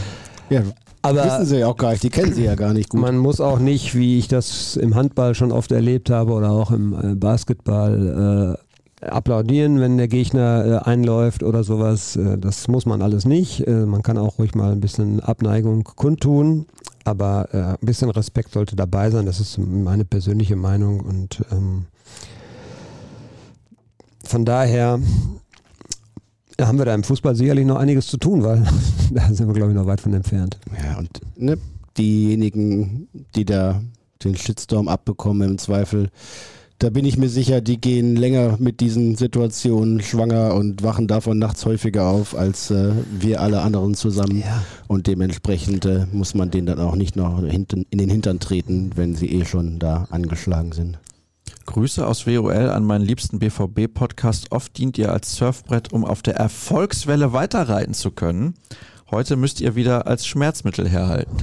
ja. Aber wissen sie ja auch gar nicht, die kennen sie ja gar nicht gut. Man muss auch nicht, wie ich das im Handball schon oft erlebt habe oder auch im äh, Basketball, äh, applaudieren, wenn der Gegner äh, einläuft oder sowas. Äh, das muss man alles nicht. Äh, man kann auch ruhig mal ein bisschen Abneigung kundtun, aber äh, ein bisschen Respekt sollte dabei sein. Das ist meine persönliche Meinung und ähm, von daher haben wir da im Fußball sicherlich noch einiges zu tun, weil da sind wir, glaube ich, noch weit von entfernt. Ja, und ne, diejenigen, die da den Shitstorm abbekommen, im Zweifel da bin ich mir sicher, die gehen länger mit diesen Situationen schwanger und wachen davon nachts häufiger auf als äh, wir alle anderen zusammen. Ja. Und dementsprechend äh, muss man denen dann auch nicht noch hinten, in den Hintern treten, wenn sie eh schon da angeschlagen sind. Grüße aus WOL an meinen liebsten BVB-Podcast. Oft dient ihr als Surfbrett, um auf der Erfolgswelle weiterreiten zu können. Heute müsst ihr wieder als Schmerzmittel herhalten.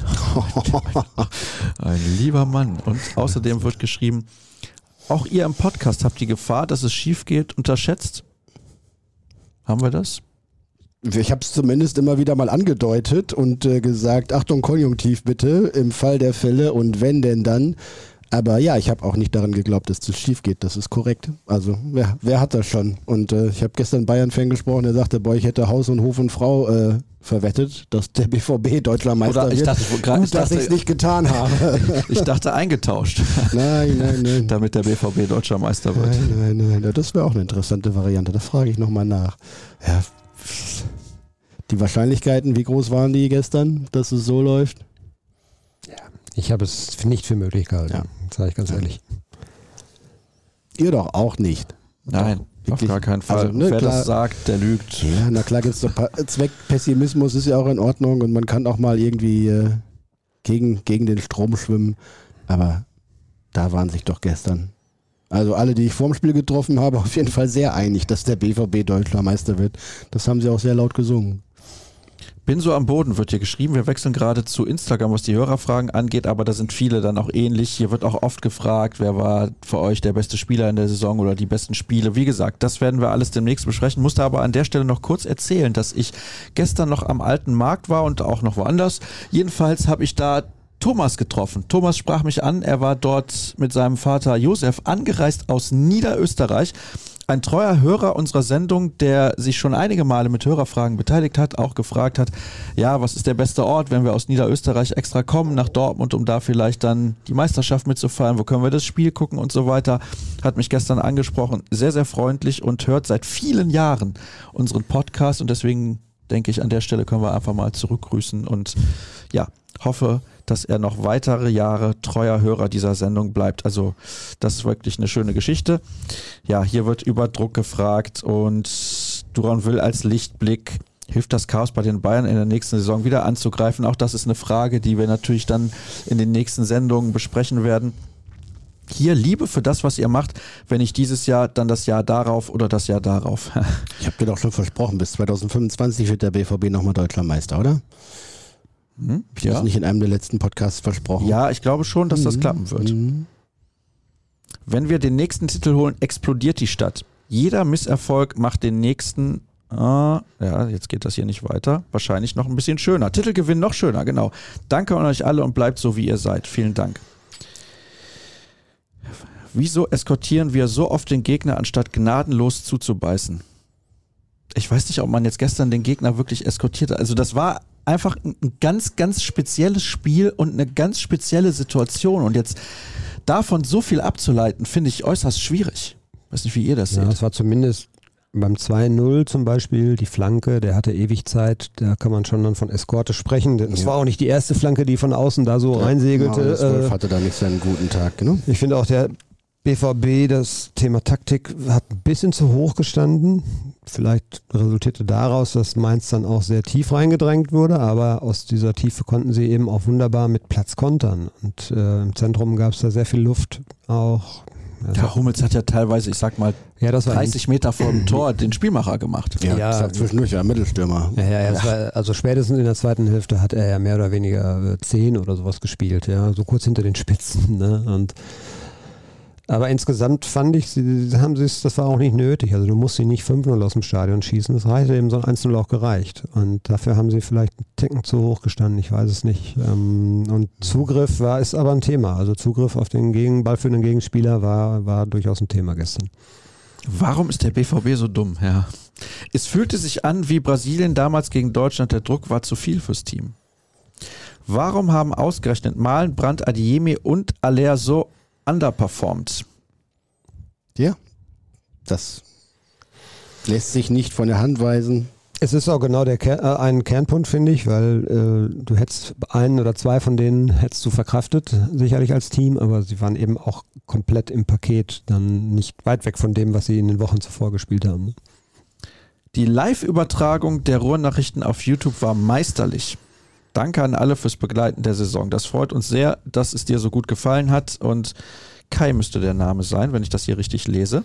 Ein lieber Mann. Und außerdem wird geschrieben, auch ihr im Podcast habt die Gefahr, dass es schief geht, unterschätzt? Haben wir das? Ich habe es zumindest immer wieder mal angedeutet und äh, gesagt, Achtung, Konjunktiv bitte, im Fall der Fälle und wenn denn dann. Aber ja, ich habe auch nicht daran geglaubt, dass das schief geht. Das ist korrekt. Also, wer, wer hat das schon? Und äh, ich habe gestern Bayern-Fan gesprochen, der sagte, boah, ich hätte Haus und Hof und Frau äh, verwettet, dass der BVB Deutscher Meister Oder ich wird. Dachte, ich Gut, dass ich es nicht getan habe. ich dachte eingetauscht. Nein, nein, nein. Damit der BVB Deutscher Meister wird. Nein, nein, nein. Das wäre auch eine interessante Variante. Da frage ich nochmal nach. Ja. Die Wahrscheinlichkeiten, wie groß waren die gestern, dass es so läuft? Ja, ich habe es nicht für möglich gehalten. Ja. Sage ich ganz ehrlich. Ihr doch auch nicht. Nein. Wirklich, Auf gar keinen Fall. Also, ne, Wer klar, das sagt, der lügt. Ja, na klar gibt es doch Zweckpessimismus ist ja auch in Ordnung und man kann auch mal irgendwie äh, gegen, gegen den Strom schwimmen. Aber da waren sich doch gestern, also alle, die ich vorm Spiel getroffen habe, auf jeden Fall sehr einig, dass der BVB Deutscher Meister wird. Das haben sie auch sehr laut gesungen. Bin so am Boden, wird hier geschrieben. Wir wechseln gerade zu Instagram, was die Hörerfragen angeht, aber da sind viele dann auch ähnlich. Hier wird auch oft gefragt, wer war für euch der beste Spieler in der Saison oder die besten Spiele. Wie gesagt, das werden wir alles demnächst besprechen. Musste aber an der Stelle noch kurz erzählen, dass ich gestern noch am alten Markt war und auch noch woanders. Jedenfalls habe ich da Thomas getroffen. Thomas sprach mich an. Er war dort mit seinem Vater Josef angereist aus Niederösterreich ein treuer Hörer unserer Sendung, der sich schon einige Male mit Hörerfragen beteiligt hat, auch gefragt hat, ja, was ist der beste Ort, wenn wir aus Niederösterreich extra kommen nach Dortmund, um da vielleicht dann die Meisterschaft mitzufeiern, wo können wir das Spiel gucken und so weiter, hat mich gestern angesprochen, sehr, sehr freundlich und hört seit vielen Jahren unseren Podcast. Und deswegen denke ich, an der Stelle können wir einfach mal zurückgrüßen und ja, hoffe, dass er noch weitere Jahre treuer Hörer dieser Sendung bleibt. Also das ist wirklich eine schöne Geschichte. Ja, hier wird über Druck gefragt und Duran will als Lichtblick Hilft das Chaos bei den Bayern in der nächsten Saison wieder anzugreifen? Auch das ist eine Frage, die wir natürlich dann in den nächsten Sendungen besprechen werden. hier Liebe für das, was ihr macht, wenn nicht dieses Jahr, dann das Jahr darauf oder das Jahr darauf. Ich habe dir doch schon versprochen, bis 2025 wird der BVB nochmal Deutscher Meister, oder? Hm? Ich ja. das nicht in einem der letzten Podcasts versprochen. Ja, ich glaube schon, dass das mhm. klappen wird. Mhm. Wenn wir den nächsten Titel holen, explodiert die Stadt. Jeder Misserfolg macht den nächsten Ah, ja, jetzt geht das hier nicht weiter. Wahrscheinlich noch ein bisschen schöner. Titelgewinn noch schöner, genau. Danke an euch alle und bleibt so, wie ihr seid. Vielen Dank. Wieso eskortieren wir so oft den Gegner, anstatt gnadenlos zuzubeißen? Ich weiß nicht, ob man jetzt gestern den Gegner wirklich eskortiert hat. Also das war einfach ein ganz, ganz spezielles Spiel und eine ganz spezielle Situation. Und jetzt davon so viel abzuleiten, finde ich äußerst schwierig. Ich weiß nicht, wie ihr das ja, seht. Das war zumindest beim 2-0 zum Beispiel, die Flanke, der hatte ewig Zeit, da kann man schon dann von Eskorte sprechen. Das ja. war auch nicht die erste Flanke, die von außen da so ja, reinsegelte. Wolf äh, hatte da nicht seinen guten Tag, ne? Ich finde auch der BVB, das Thema Taktik hat ein bisschen zu hoch gestanden. Vielleicht resultierte daraus, dass Mainz dann auch sehr tief reingedrängt wurde, aber aus dieser Tiefe konnten sie eben auch wunderbar mit Platz kontern. Und äh, im Zentrum gab es da sehr viel Luft auch. Also ja, Hummels hat ja teilweise, ich sag mal, ja, 30 Meter vor dem Tor den Spielmacher gemacht. Ja, ja das zwischendurch ja Mittelstürmer. Ja, ja, ja. War, also spätestens in der zweiten Hälfte hat er ja mehr oder weniger 10 oder sowas gespielt, ja, so kurz hinter den Spitzen. Ne? Und aber insgesamt fand ich, sie haben sie das war auch nicht nötig. Also du musst sie nicht 5-0 aus dem Stadion schießen. Das reichte eben so ein 1-0 auch gereicht. Und dafür haben sie vielleicht einen Ticken zu hoch gestanden, ich weiß es nicht. Ähm, und Zugriff war, ist aber ein Thema. Also Zugriff auf den Gegen, Ball für den Gegenspieler war, war durchaus ein Thema gestern. Warum ist der BVB so dumm, ja? Es fühlte sich an wie Brasilien damals gegen Deutschland. Der Druck war zu viel fürs Team. Warum haben ausgerechnet Malen, Brandt, Adiemi und Aller so underperformed. Ja, das lässt sich nicht von der Hand weisen. Es ist auch genau der Ker äh, ein Kernpunkt, finde ich, weil äh, du hättest einen oder zwei von denen hättest du verkraftet, sicherlich als Team, aber sie waren eben auch komplett im Paket dann nicht weit weg von dem, was sie in den Wochen zuvor gespielt haben. Die Live-Übertragung der Ruhrnachrichten auf YouTube war meisterlich. Danke an alle fürs Begleiten der Saison. Das freut uns sehr, dass es dir so gut gefallen hat. Und Kai müsste der Name sein, wenn ich das hier richtig lese.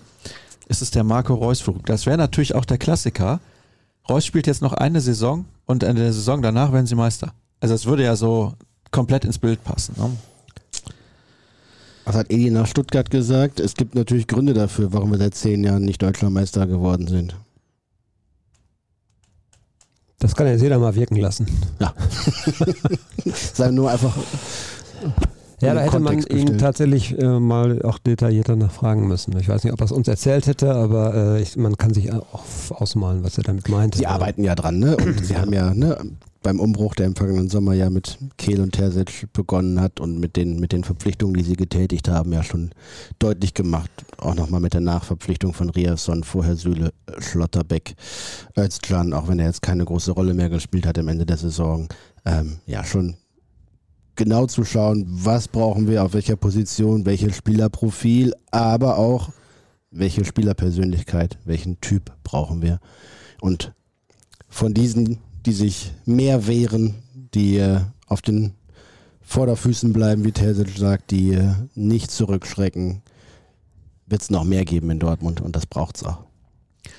Es ist der Marco Reus verrückt. Das wäre natürlich auch der Klassiker. Reus spielt jetzt noch eine Saison und in der Saison danach werden sie Meister. Also es würde ja so komplett ins Bild passen. Ne? Was hat Edi nach Stuttgart gesagt? Es gibt natürlich Gründe dafür, warum wir seit zehn Jahren nicht Deutschlandmeister geworden sind. Das kann ja jeder mal wirken lassen. Ja. Sei nur einfach. Ja, da hätte man ihn tatsächlich äh, mal auch detaillierter nachfragen müssen. Ich weiß nicht, ob er es uns erzählt hätte, aber äh, ich, man kann sich auch ausmalen, was er damit meinte. Sie arbeiten ja dran, ne? Und sie haben ja, ne, beim Umbruch, der im vergangenen Sommer ja mit Kehl und Terzic begonnen hat und mit den, mit den Verpflichtungen, die sie getätigt haben, ja schon deutlich gemacht. Auch nochmal mit der Nachverpflichtung von Riasson, vorher Süle, Schlotterbeck, Özcan, auch wenn er jetzt keine große Rolle mehr gespielt hat am Ende der Saison. Ähm, ja, schon genau zu schauen, was brauchen wir auf welcher Position, welches Spielerprofil, aber auch welche Spielerpersönlichkeit, welchen Typ brauchen wir. Und von diesen die sich mehr wehren, die äh, auf den Vorderfüßen bleiben, wie Terzic sagt, die äh, nicht zurückschrecken, wird es noch mehr geben in Dortmund und das braucht es auch.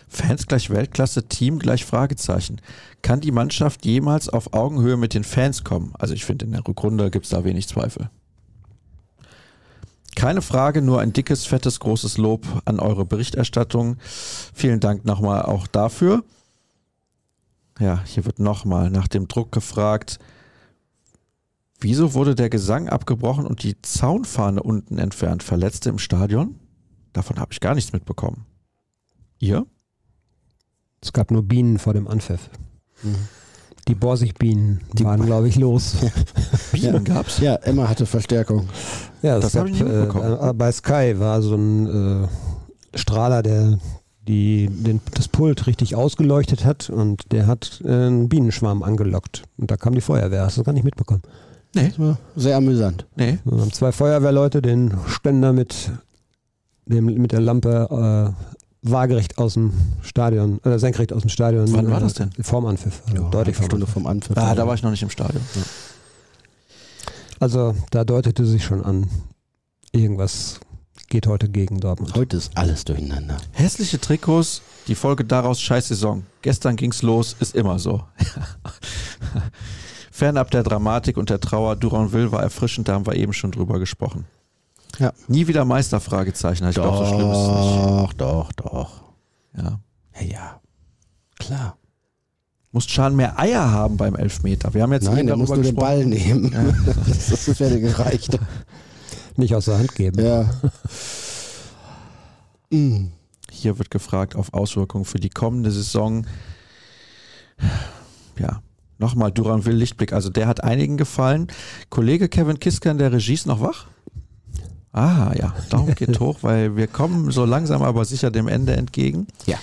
Fans gleich Weltklasse, Team gleich Fragezeichen. Kann die Mannschaft jemals auf Augenhöhe mit den Fans kommen? Also ich finde, in der Rückrunde gibt es da wenig Zweifel. Keine Frage, nur ein dickes, fettes, großes Lob an eure Berichterstattung. Vielen Dank nochmal auch dafür. Ja, hier wird nochmal nach dem Druck gefragt. Wieso wurde der Gesang abgebrochen und die Zaunfahne unten entfernt? Verletzte im Stadion? Davon habe ich gar nichts mitbekommen. Ihr? Es gab nur Bienen vor dem Anpfiff. Mhm. Die Borsigbienen die waren, glaube ich, los. Bienen ja. gab's? Ja, Emma hatte Verstärkung. Ja, das, das habe ich nicht mitbekommen. Äh, bei Sky war so ein äh, Strahler, der die den, das Pult richtig ausgeleuchtet hat und der hat äh, einen Bienenschwarm angelockt. Und da kam die Feuerwehr. Hast du das gar nicht mitbekommen? Nee. Das war sehr amüsant. Nee. Und haben zwei Feuerwehrleute den Ständer mit, dem, mit der Lampe äh, waagerecht aus dem Stadion, äh, senkrecht aus dem Stadion. Wann war das denn? Vorm Anpfiff. Also ja, deutlich eine Stunde vom Anpfiff. Ah, da war ich noch nicht im Stadion. Ja. Also da deutete sich schon an, irgendwas geht heute gegen Dortmund. Heute ist alles durcheinander. Hässliche Trikots, die Folge daraus scheiß Saison. Gestern ging's los, ist immer so. Fernab der Dramatik und der Trauer, Duranville war erfrischend, da haben wir eben schon drüber gesprochen. Ja. Nie wieder Meister, Fragezeichen. Ich glaube, so schlimm ist es nicht. Doch, doch, doch. Ja. Ja, ja. Klar. Muss Schan mehr Eier haben beim Elfmeter. Wir haben jetzt Nein, eben der muss nur den gesprochen. Ball nehmen. Das, das wäre gereicht. Nicht aus der Hand geben. Ja. Mm. Hier wird gefragt auf Auswirkungen für die kommende Saison. Ja, nochmal Duranville Lichtblick. Also der hat einigen gefallen. Kollege Kevin Kisker in der Regie ist noch wach? Ah ja, Daumen geht hoch, weil wir kommen so langsam aber sicher dem Ende entgegen. Ja.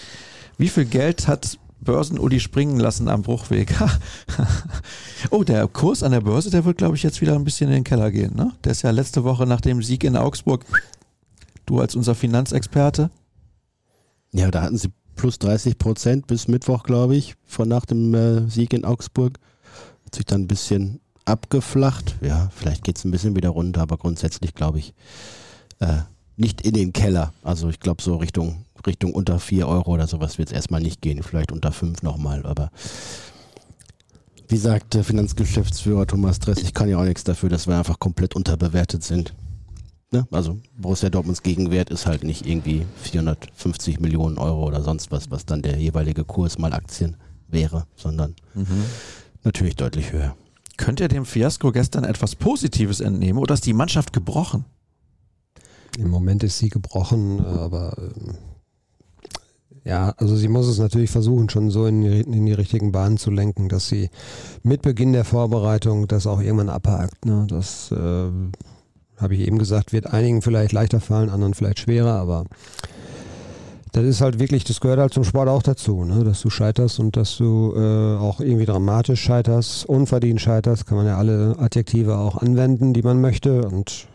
Wie viel Geld hat Börsen-Udi springen lassen am Bruchweg? oh, der Kurs an der Börse, der wird, glaube ich, jetzt wieder ein bisschen in den Keller gehen. Ne? Der ist ja letzte Woche nach dem Sieg in Augsburg, du als unser Finanzexperte, Ja, da hatten sie plus 30 Prozent bis Mittwoch, glaube ich, von nach dem äh, Sieg in Augsburg. Hat sich dann ein bisschen abgeflacht. Ja, vielleicht geht es ein bisschen wieder runter, aber grundsätzlich glaube ich äh, nicht in den Keller. Also ich glaube so Richtung, Richtung unter 4 Euro oder sowas wird es erstmal nicht gehen. Vielleicht unter 5 nochmal, aber wie sagt der Finanzgeschäftsführer Thomas Dress, ich kann ja auch nichts dafür, dass wir einfach komplett unterbewertet sind. Ne? Also Borussia Dortmunds Gegenwert ist halt nicht irgendwie 450 Millionen Euro oder sonst was, was dann der jeweilige Kurs mal Aktien wäre, sondern natürlich deutlich höher. Könnt ihr dem Fiasko gestern etwas Positives entnehmen oder ist die Mannschaft gebrochen? Im Moment ist sie gebrochen, aber ähm, ja, also sie muss es natürlich versuchen, schon so in die, in die richtigen Bahnen zu lenken, dass sie mit Beginn der Vorbereitung das auch irgendwann abhakt. Ne? Das äh, habe ich eben gesagt, wird einigen vielleicht leichter fallen, anderen vielleicht schwerer, aber das ist halt wirklich, das gehört halt zum Sport auch dazu, ne? dass du scheiterst und dass du äh, auch irgendwie dramatisch scheiterst, unverdient scheiterst, kann man ja alle Adjektive auch anwenden, die man möchte und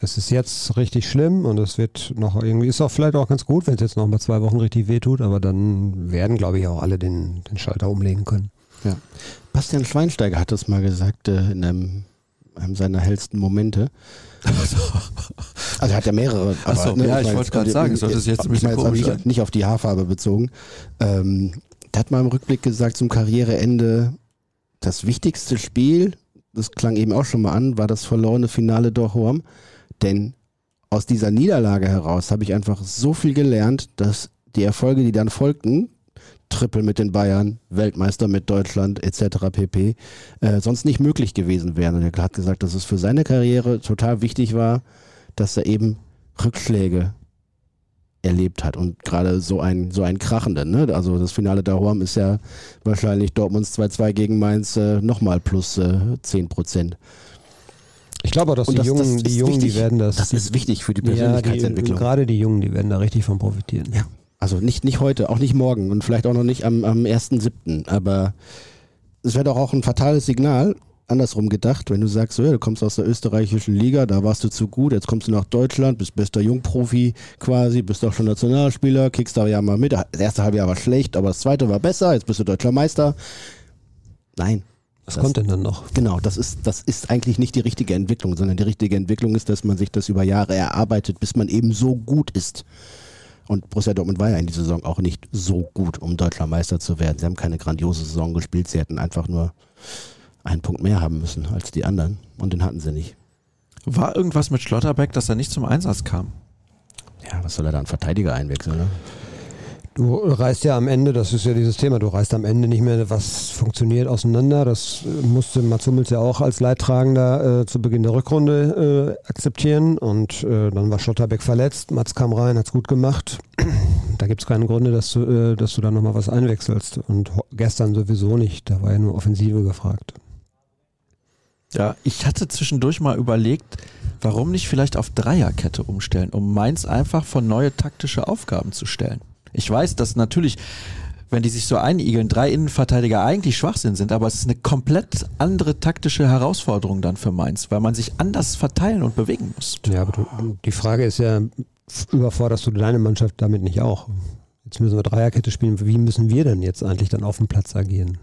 es ist jetzt richtig schlimm und es wird noch irgendwie, ist auch vielleicht auch ganz gut, wenn es jetzt noch mal zwei Wochen richtig wehtut, aber dann werden, glaube ich, auch alle den, den Schalter umlegen können. Bastian Schweinsteiger hat das mal gesagt äh, in einem, einem seiner hellsten Momente. Also er hat ja mehrere. Ach so, ja, ich meine, wollte gerade sagen, es hört sich jetzt ein ich bisschen komisch nicht, nicht auf die Haarfarbe bezogen. Ähm, der hat mal im Rückblick gesagt, zum Karriereende, das wichtigste Spiel, das klang eben auch schon mal an, war das verlorene Finale Dorhorm. Denn aus dieser Niederlage heraus habe ich einfach so viel gelernt, dass die Erfolge, die dann folgten, Triple mit den Bayern, Weltmeister mit Deutschland etc. pp. Äh, sonst nicht möglich gewesen wären. Und er hat gesagt, dass es für seine Karriere total wichtig war, dass er eben Rückschläge erlebt hat und gerade so ein so ein krachenden. Ne? Also das Finale Horm ist ja wahrscheinlich Dortmunds 2-2 gegen Mainz äh, nochmal plus äh, 10 Prozent. Ich glaube auch, dass die das- Jungen, das die Jungen, wichtig. die werden das. Das ist wichtig für die ja, die, Persönlichkeitsentwicklung. gerade die Jungen, die werden da richtig von profitieren. Ja. Also nicht, nicht heute, auch nicht morgen und vielleicht auch noch nicht am, am 1.7. Aber es wäre doch auch ein fatales Signal, andersrum gedacht, wenn du sagst, so, ja, du kommst aus der österreichischen Liga, da warst du zu gut, jetzt kommst du nach Deutschland, bist bester Jungprofi quasi, bist auch schon Nationalspieler, kickst da ja mal mit. Das erste halbe Jahr war schlecht, aber das zweite war besser, jetzt bist du deutscher Meister. Nein. Was Das- kommt denn dann noch? Genau, das ist, das ist eigentlich nicht die richtige Entwicklung, sondern die richtige Entwicklung ist, dass man sich das über Jahre erarbeitet, bis man eben so gut ist. Und Borussia Dortmund war ja in dieser Saison auch nicht so gut, um deutscher Meister zu werden. Sie haben keine grandiose Saison gespielt, sie hätten einfach nur einen Punkt mehr haben müssen als die anderen und den hatten sie nicht. War irgendwas mit Schlotterbeck, dass er nicht zum Einsatz kam? Ja, was soll er da einen Verteidiger einwechseln? Ne? Du reißt ja am Ende, das ist ja dieses Thema, du reißt am Ende nicht mehr, was funktioniert, auseinander. Das äh, musste Mats Hummels ja auch als Leidtragender äh, zu Beginn der Rückrunde äh, akzeptieren. Und äh, dann war Schotterbeck verletzt, Mats kam rein, hat's gut gemacht. da gibt's keine Gründe, dass du, äh, dass du da nochmal was einwechselst. Und gestern sowieso nicht, da war ja nur Offensive gefragt. Ja, ich hatte zwischendurch mal überlegt, warum nicht vielleicht auf Dreierkette umstellen, um Mainz einfach vor neue taktische Aufgaben zu stellen. Ich weiß, dass natürlich, wenn die sich so einigeln, drei Innenverteidiger eigentlich Schwachsinn sind, aber es ist eine komplett andere taktische Herausforderung dann für Mainz, weil man sich anders verteilen und bewegen muss. Ja, aber du, die Frage ist ja, überforderst du deine Mannschaft damit nicht auch? Jetzt müssen wir Dreierkette spielen. Wie müssen wir denn jetzt eigentlich dann auf dem Platz agieren?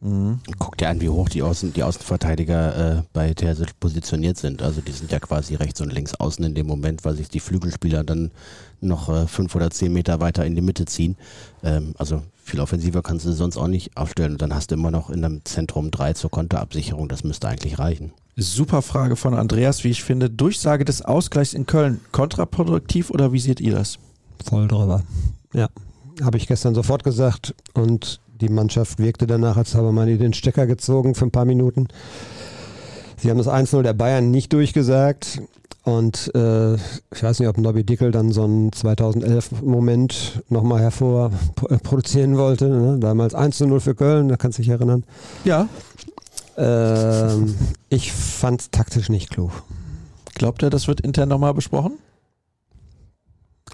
Mhm. Guck dir an, wie hoch die, Außen, die Außenverteidiger äh, bei Terzic positioniert sind. Also die sind ja quasi rechts und links außen in dem Moment, weil sich die Flügelspieler dann noch äh, fünf oder zehn Meter weiter in die Mitte ziehen. Ähm, also viel offensiver kannst du sonst auch nicht aufstellen. Und dann hast du immer noch in einem Zentrum drei zur Konterabsicherung. Das müsste eigentlich reichen. Super Frage von Andreas, wie ich finde. Durchsage des Ausgleichs in Köln kontraproduktiv oder wie seht ihr das? Voll drüber. Ja, habe ich gestern sofort gesagt und die Mannschaft wirkte danach, als habe man den Stecker gezogen für ein paar Minuten. Sie haben das 1-0 der Bayern nicht durchgesagt. Und äh, ich weiß nicht, ob Nobby Dickel dann so einen 2011-Moment nochmal hervorproduzieren wollte. Ne? Damals 1-0 für Köln, da kannst du dich erinnern. Ja. Ähm, ich fand es taktisch nicht klug. Glaubt ihr, das wird intern nochmal besprochen?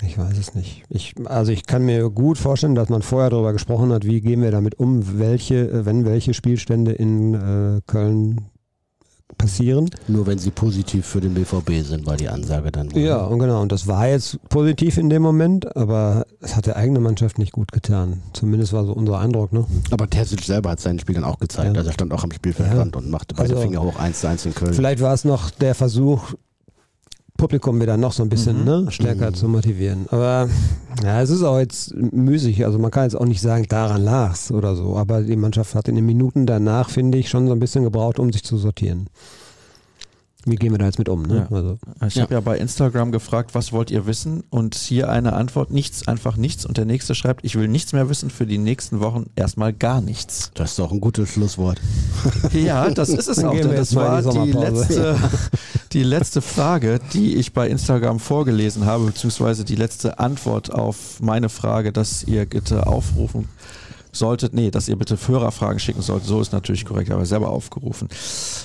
Ich weiß es nicht. Ich, also ich kann mir gut vorstellen, dass man vorher darüber gesprochen hat, wie gehen wir damit um, welche, äh, wenn welche Spielstände in äh, Köln passieren. Nur wenn sie positiv für den BVB sind, war die Ansage dann. wohl. Ja, und genau. Und das war jetzt positiv in dem Moment, aber es hat der eigene Mannschaft nicht gut getan. Zumindest war so unser Eindruck, ne? Aber Terzic selber hat seinen Spiel dann auch gezeigt. Ja. Also er stand auch am Spielfeldrand Ja. und machte beide Also- Finger hoch 1 zu 1 in Köln. Vielleicht war es noch der Versuch, Publikum wieder noch so ein bisschen Mhm. ne, stärker Mhm. zu motivieren. Aber ja, es ist auch jetzt müßig. Also man kann jetzt auch nicht sagen, daran lag's oder so. Aber die Mannschaft hat in den Minuten danach, finde ich, schon so ein bisschen gebraucht, um sich zu sortieren. Wie gehen wir da jetzt mit um? Ne? Ja. Also, Ich habe ja bei Instagram gefragt, was wollt ihr wissen? Und hier eine Antwort, nichts, einfach nichts. Und der nächste schreibt, ich will nichts mehr wissen für die nächsten Wochen, erstmal gar nichts. Das ist doch ein gutes Schlusswort. Ja, das ist es auch. Denn das war die die letzte, die letzte Frage, die ich bei Instagram vorgelesen habe, beziehungsweise die letzte Antwort auf meine Frage, dass ihr bitte aufrufen solltet, nee, dass ihr bitte Hörerfragen schicken solltet. So ist natürlich korrekt, aber selber aufgerufen.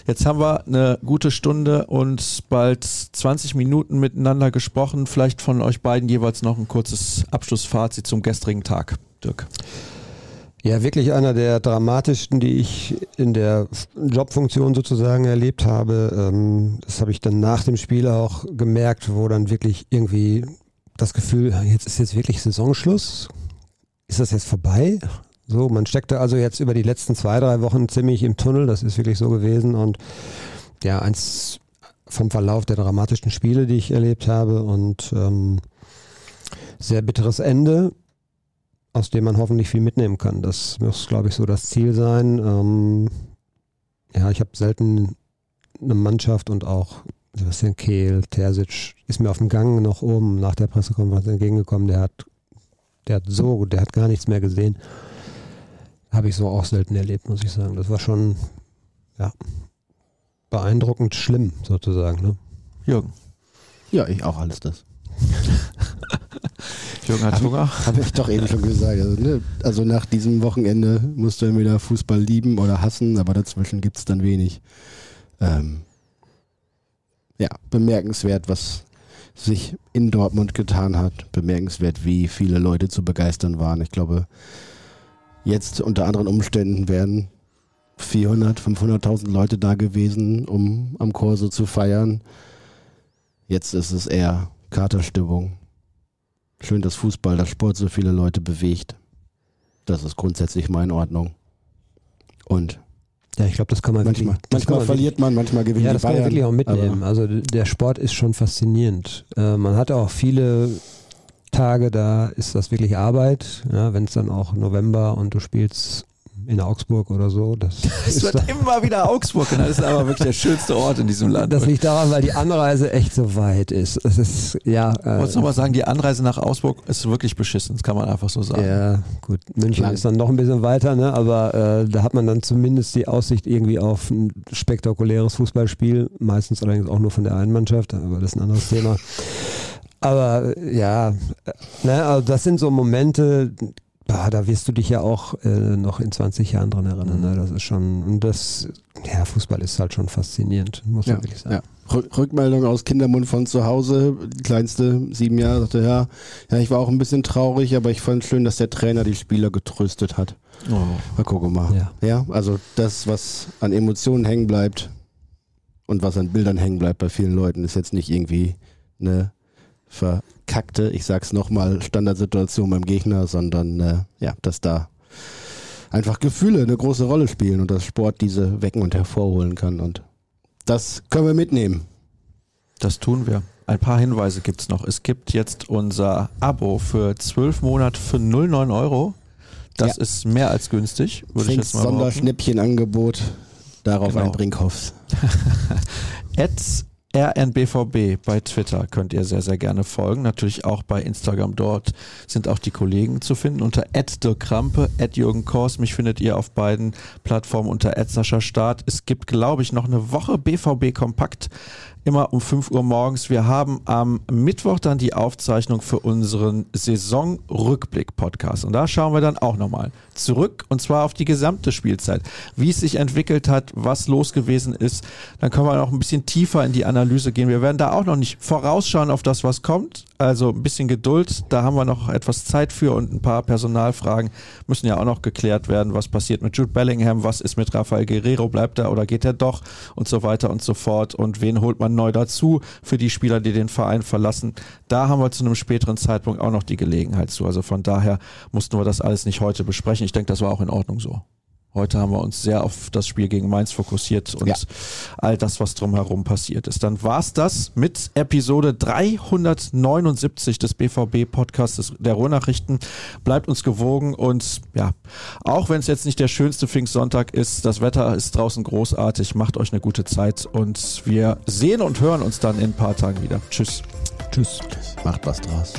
Jetzt haben wir eine gute Stunde und bald 20 Minuten miteinander gesprochen. Vielleicht von euch beiden jeweils noch ein kurzes Abschlussfazit zum gestrigen Tag. Dirk. Ja, wirklich einer der dramatischsten, die ich in der Jobfunktion sozusagen erlebt habe. Ähm, das habe ich dann nach dem Spiel auch gemerkt, wo dann wirklich irgendwie das Gefühl, jetzt ist jetzt wirklich Saisonschluss. Ist das jetzt vorbei? So, man steckte also jetzt über die letzten zwei, drei Wochen ziemlich im Tunnel. Das ist wirklich so gewesen. Und ja, eins vom Verlauf der dramatischen Spiele, die ich erlebt habe und ähm, sehr bitteres Ende aus dem man hoffentlich viel mitnehmen kann. Das muss, glaube ich, so das Ziel sein. Ähm, ja, ich habe selten eine Mannschaft und auch Sebastian Kehl, Terzic ist mir auf dem Gang noch oben nach der Pressekonferenz entgegengekommen. Der hat, der hat so, der hat gar nichts mehr gesehen. Habe ich so auch selten erlebt, muss ich sagen. Das war schon, ja, beeindruckend schlimm sozusagen. Ne? Jürgen. Ja, ich auch alles das. Jürgen hat Hab- Hunger. Habe ich doch eben schon gesagt. Also, ne, also nach diesem Wochenende musst du entweder Fußball lieben oder hassen, aber dazwischen gibt es dann wenig. Ähm, ja, bemerkenswert, was sich in Dortmund getan hat. Bemerkenswert, wie viele Leute zu begeistern waren. Ich glaube, jetzt unter anderen Umständen wären 400, 500.000 Leute da gewesen, um am Corso zu feiern. Jetzt ist es eher Katerstimmung. Schön, dass Fußball, dass Sport so viele Leute bewegt. Das ist grundsätzlich mal in Ordnung. Und Ja, ich glaube, das kann man manchmal, wirklich, manchmal man verliert man, manchmal gewinnt Ja, das kann man Bayern. wirklich auch mitnehmen. Also der Sport ist schon faszinierend. Äh, man hat auch viele Tage, da ist das wirklich Arbeit. Ja, Wenn es dann auch November und du spielst in Augsburg oder so. Das, Es wird da, immer wieder Augsburg genannt. Das ist aber wirklich der schönste Ort in diesem Land. das liegt daran, weil die Anreise echt so weit ist. Es ist, ja. Ich wollte Äh, nochmal sagen, die Anreise nach Augsburg ist wirklich beschissen. Das kann man einfach so sagen. ja, gut. München Lang. ist dann noch ein bisschen weiter, ne? aber äh, da hat man dann zumindest die Aussicht irgendwie auf ein spektakuläres Fußballspiel. Meistens allerdings auch nur von der einen Mannschaft, aber das ist ein anderes Thema. Aber ja, ne, also das sind so Momente, bah, da wirst du dich ja auch äh, noch in 20 Jahren dran erinnern. Ne? Das ist schon, und das, ja, Fußball ist halt schon faszinierend, muss man Ja, wirklich sagen. ja. Rück- Rückmeldung aus Kindermund von zu Hause. Die kleinste, sieben Jahre, sagte, ja, ja, ich war auch ein bisschen traurig, aber ich fand schön, dass der Trainer die Spieler getröstet hat. Oh. Mal gucken mal. Ja. Ja, also das, was an Emotionen hängen bleibt und was an Bildern hängen bleibt bei vielen Leuten, ist jetzt nicht irgendwie eine verkackte, ich sag's nochmal, Standardsituation beim Gegner, sondern äh, ja, dass da einfach Gefühle eine große Rolle spielen und dass Sport diese wecken und hervorholen kann. Und das können wir mitnehmen. Das tun wir. Ein paar Hinweise gibt es noch. Es gibt jetzt unser Abo für zwölf Monate für 09 Euro. Das ja. ist mehr als günstig, würde ich jetzt mal Sonderschnäppchenangebot. Darauf genau. ein Brinkhoffs. RNBVB bei Twitter könnt ihr sehr, sehr gerne folgen. Natürlich auch bei Instagram. Dort sind auch die Kollegen zu finden unter Krampe, Jürgen Kors. Mich findet ihr auf beiden Plattformen unter Start. Es gibt, glaube ich, noch eine Woche BVB Kompakt immer um 5 Uhr morgens. Wir haben am Mittwoch dann die Aufzeichnung für unseren Saisonrückblick-Podcast. Und da schauen wir dann auch nochmal zurück und zwar auf die gesamte Spielzeit, wie es sich entwickelt hat, was los gewesen ist. Dann können wir noch ein bisschen tiefer in die Analyse gehen. Wir werden da auch noch nicht vorausschauen auf das, was kommt. Also ein bisschen Geduld, da haben wir noch etwas Zeit für und ein paar Personalfragen müssen ja auch noch geklärt werden. Was passiert mit Jude Bellingham? Was ist mit Rafael Guerrero? Bleibt er oder geht er doch? Und so weiter und so fort. Und wen holt man neu dazu für die Spieler, die den Verein verlassen? Da haben wir zu einem späteren Zeitpunkt auch noch die Gelegenheit zu. Also von daher mussten wir das alles nicht heute besprechen. Ich denke, das war auch in Ordnung so. Heute haben wir uns sehr auf das Spiel gegen Mainz fokussiert und ja. all das, was drumherum passiert ist. Dann war es das mit Episode 379 des BVB-Podcasts der Ruhrnachrichten. Bleibt uns gewogen und ja, auch wenn es jetzt nicht der schönste Pfingstsonntag ist, das Wetter ist draußen großartig. Macht euch eine gute Zeit und wir sehen und hören uns dann in ein paar Tagen wieder. Tschüss. Tschüss. Macht was draus.